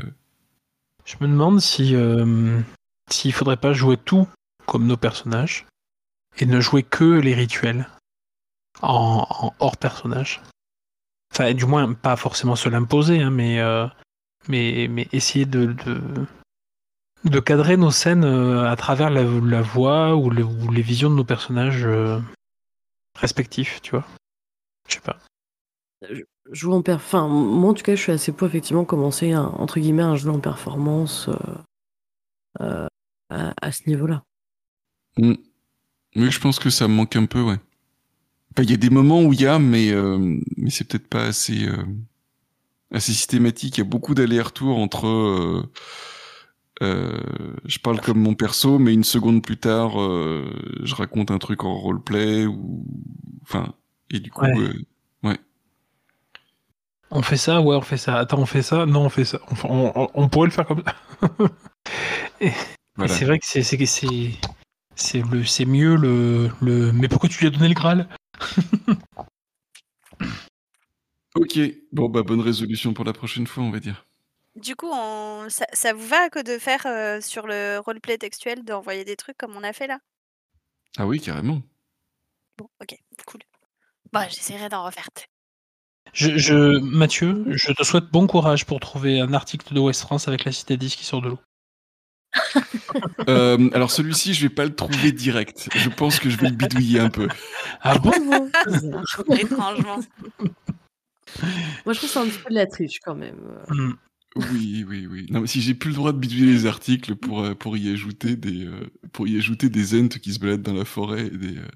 [SPEAKER 3] Je me demande si euh, s'il faudrait pas jouer tout comme nos personnages et ne jouer que les rituels en, en hors personnage. Enfin, du moins, pas forcément se l'imposer, hein, mais, euh, mais, mais essayer de, de, de cadrer nos scènes euh, à travers la, la voix ou, le- ou les visions de nos personnages euh, respectifs, tu vois. Je sais pas.
[SPEAKER 4] jouer en perf. Enfin, moi en tout cas, je suis assez pour effectivement commencer un, entre guillemets un jeu en performance euh, euh, à, à ce niveau-là.
[SPEAKER 1] hmm. Oui, je pense que ça me manque un peu, ouais. Enfin, il y a des moments où il y a, mais, euh, mais c'est peut-être pas assez, euh, assez systématique. Il y a beaucoup d'allers-retours entre... euh, je parle comme mon perso, mais une seconde plus tard, je raconte un truc en roleplay ou, enfin, et du coup,
[SPEAKER 3] Ouais. On fait ça, ouais, on fait ça. Attends, on fait ça? Non, on fait ça. Enfin, on, on- on pourrait le faire comme ça. Et
[SPEAKER 1] Voilà.
[SPEAKER 3] C'est vrai que c'est c'est le mieux le le. Mais pourquoi tu lui as donné le Graal?
[SPEAKER 1] Ok, bon bah bonne résolution pour la prochaine fois, on va dire.
[SPEAKER 2] Du coup, on... ça, ça vous va que de faire euh, sur le roleplay textuel, d'envoyer des trucs comme on a fait là?
[SPEAKER 1] Ah oui, carrément.
[SPEAKER 2] Bon, ok, cool. Bon, j'essaierai d'en refaire.
[SPEAKER 3] je, je Mathieu, je te souhaite bon courage pour trouver un article de West France avec la cité 10 qui sort de l'eau.
[SPEAKER 1] Euh, alors celui-ci, je vais pas le trouver direct. Je pense que je vais le bidouiller un peu.
[SPEAKER 3] Ah bon
[SPEAKER 2] Étrangement.
[SPEAKER 4] Moi, je trouve c'est un petit peu de la triche quand même.
[SPEAKER 3] Hmm.
[SPEAKER 1] Oui, oui, oui. Non, mais si j'ai plus le droit de bidouiller les articles pour, euh, pour y ajouter des euh, pour y ajouter des qui se baladent dans la forêt et des euh,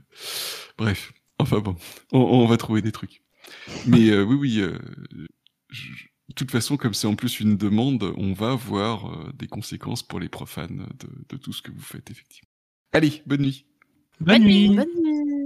[SPEAKER 1] bref. Enfin bon, on, on va trouver des trucs. Mais euh, oui, oui. euh, je- de toute façon, comme c'est en plus une demande, on va avoir euh, des conséquences pour les profanes de, de tout ce que vous faites effectivement. Allez, bonne nuit.
[SPEAKER 3] Bonne nuit.
[SPEAKER 4] Bonne nuit.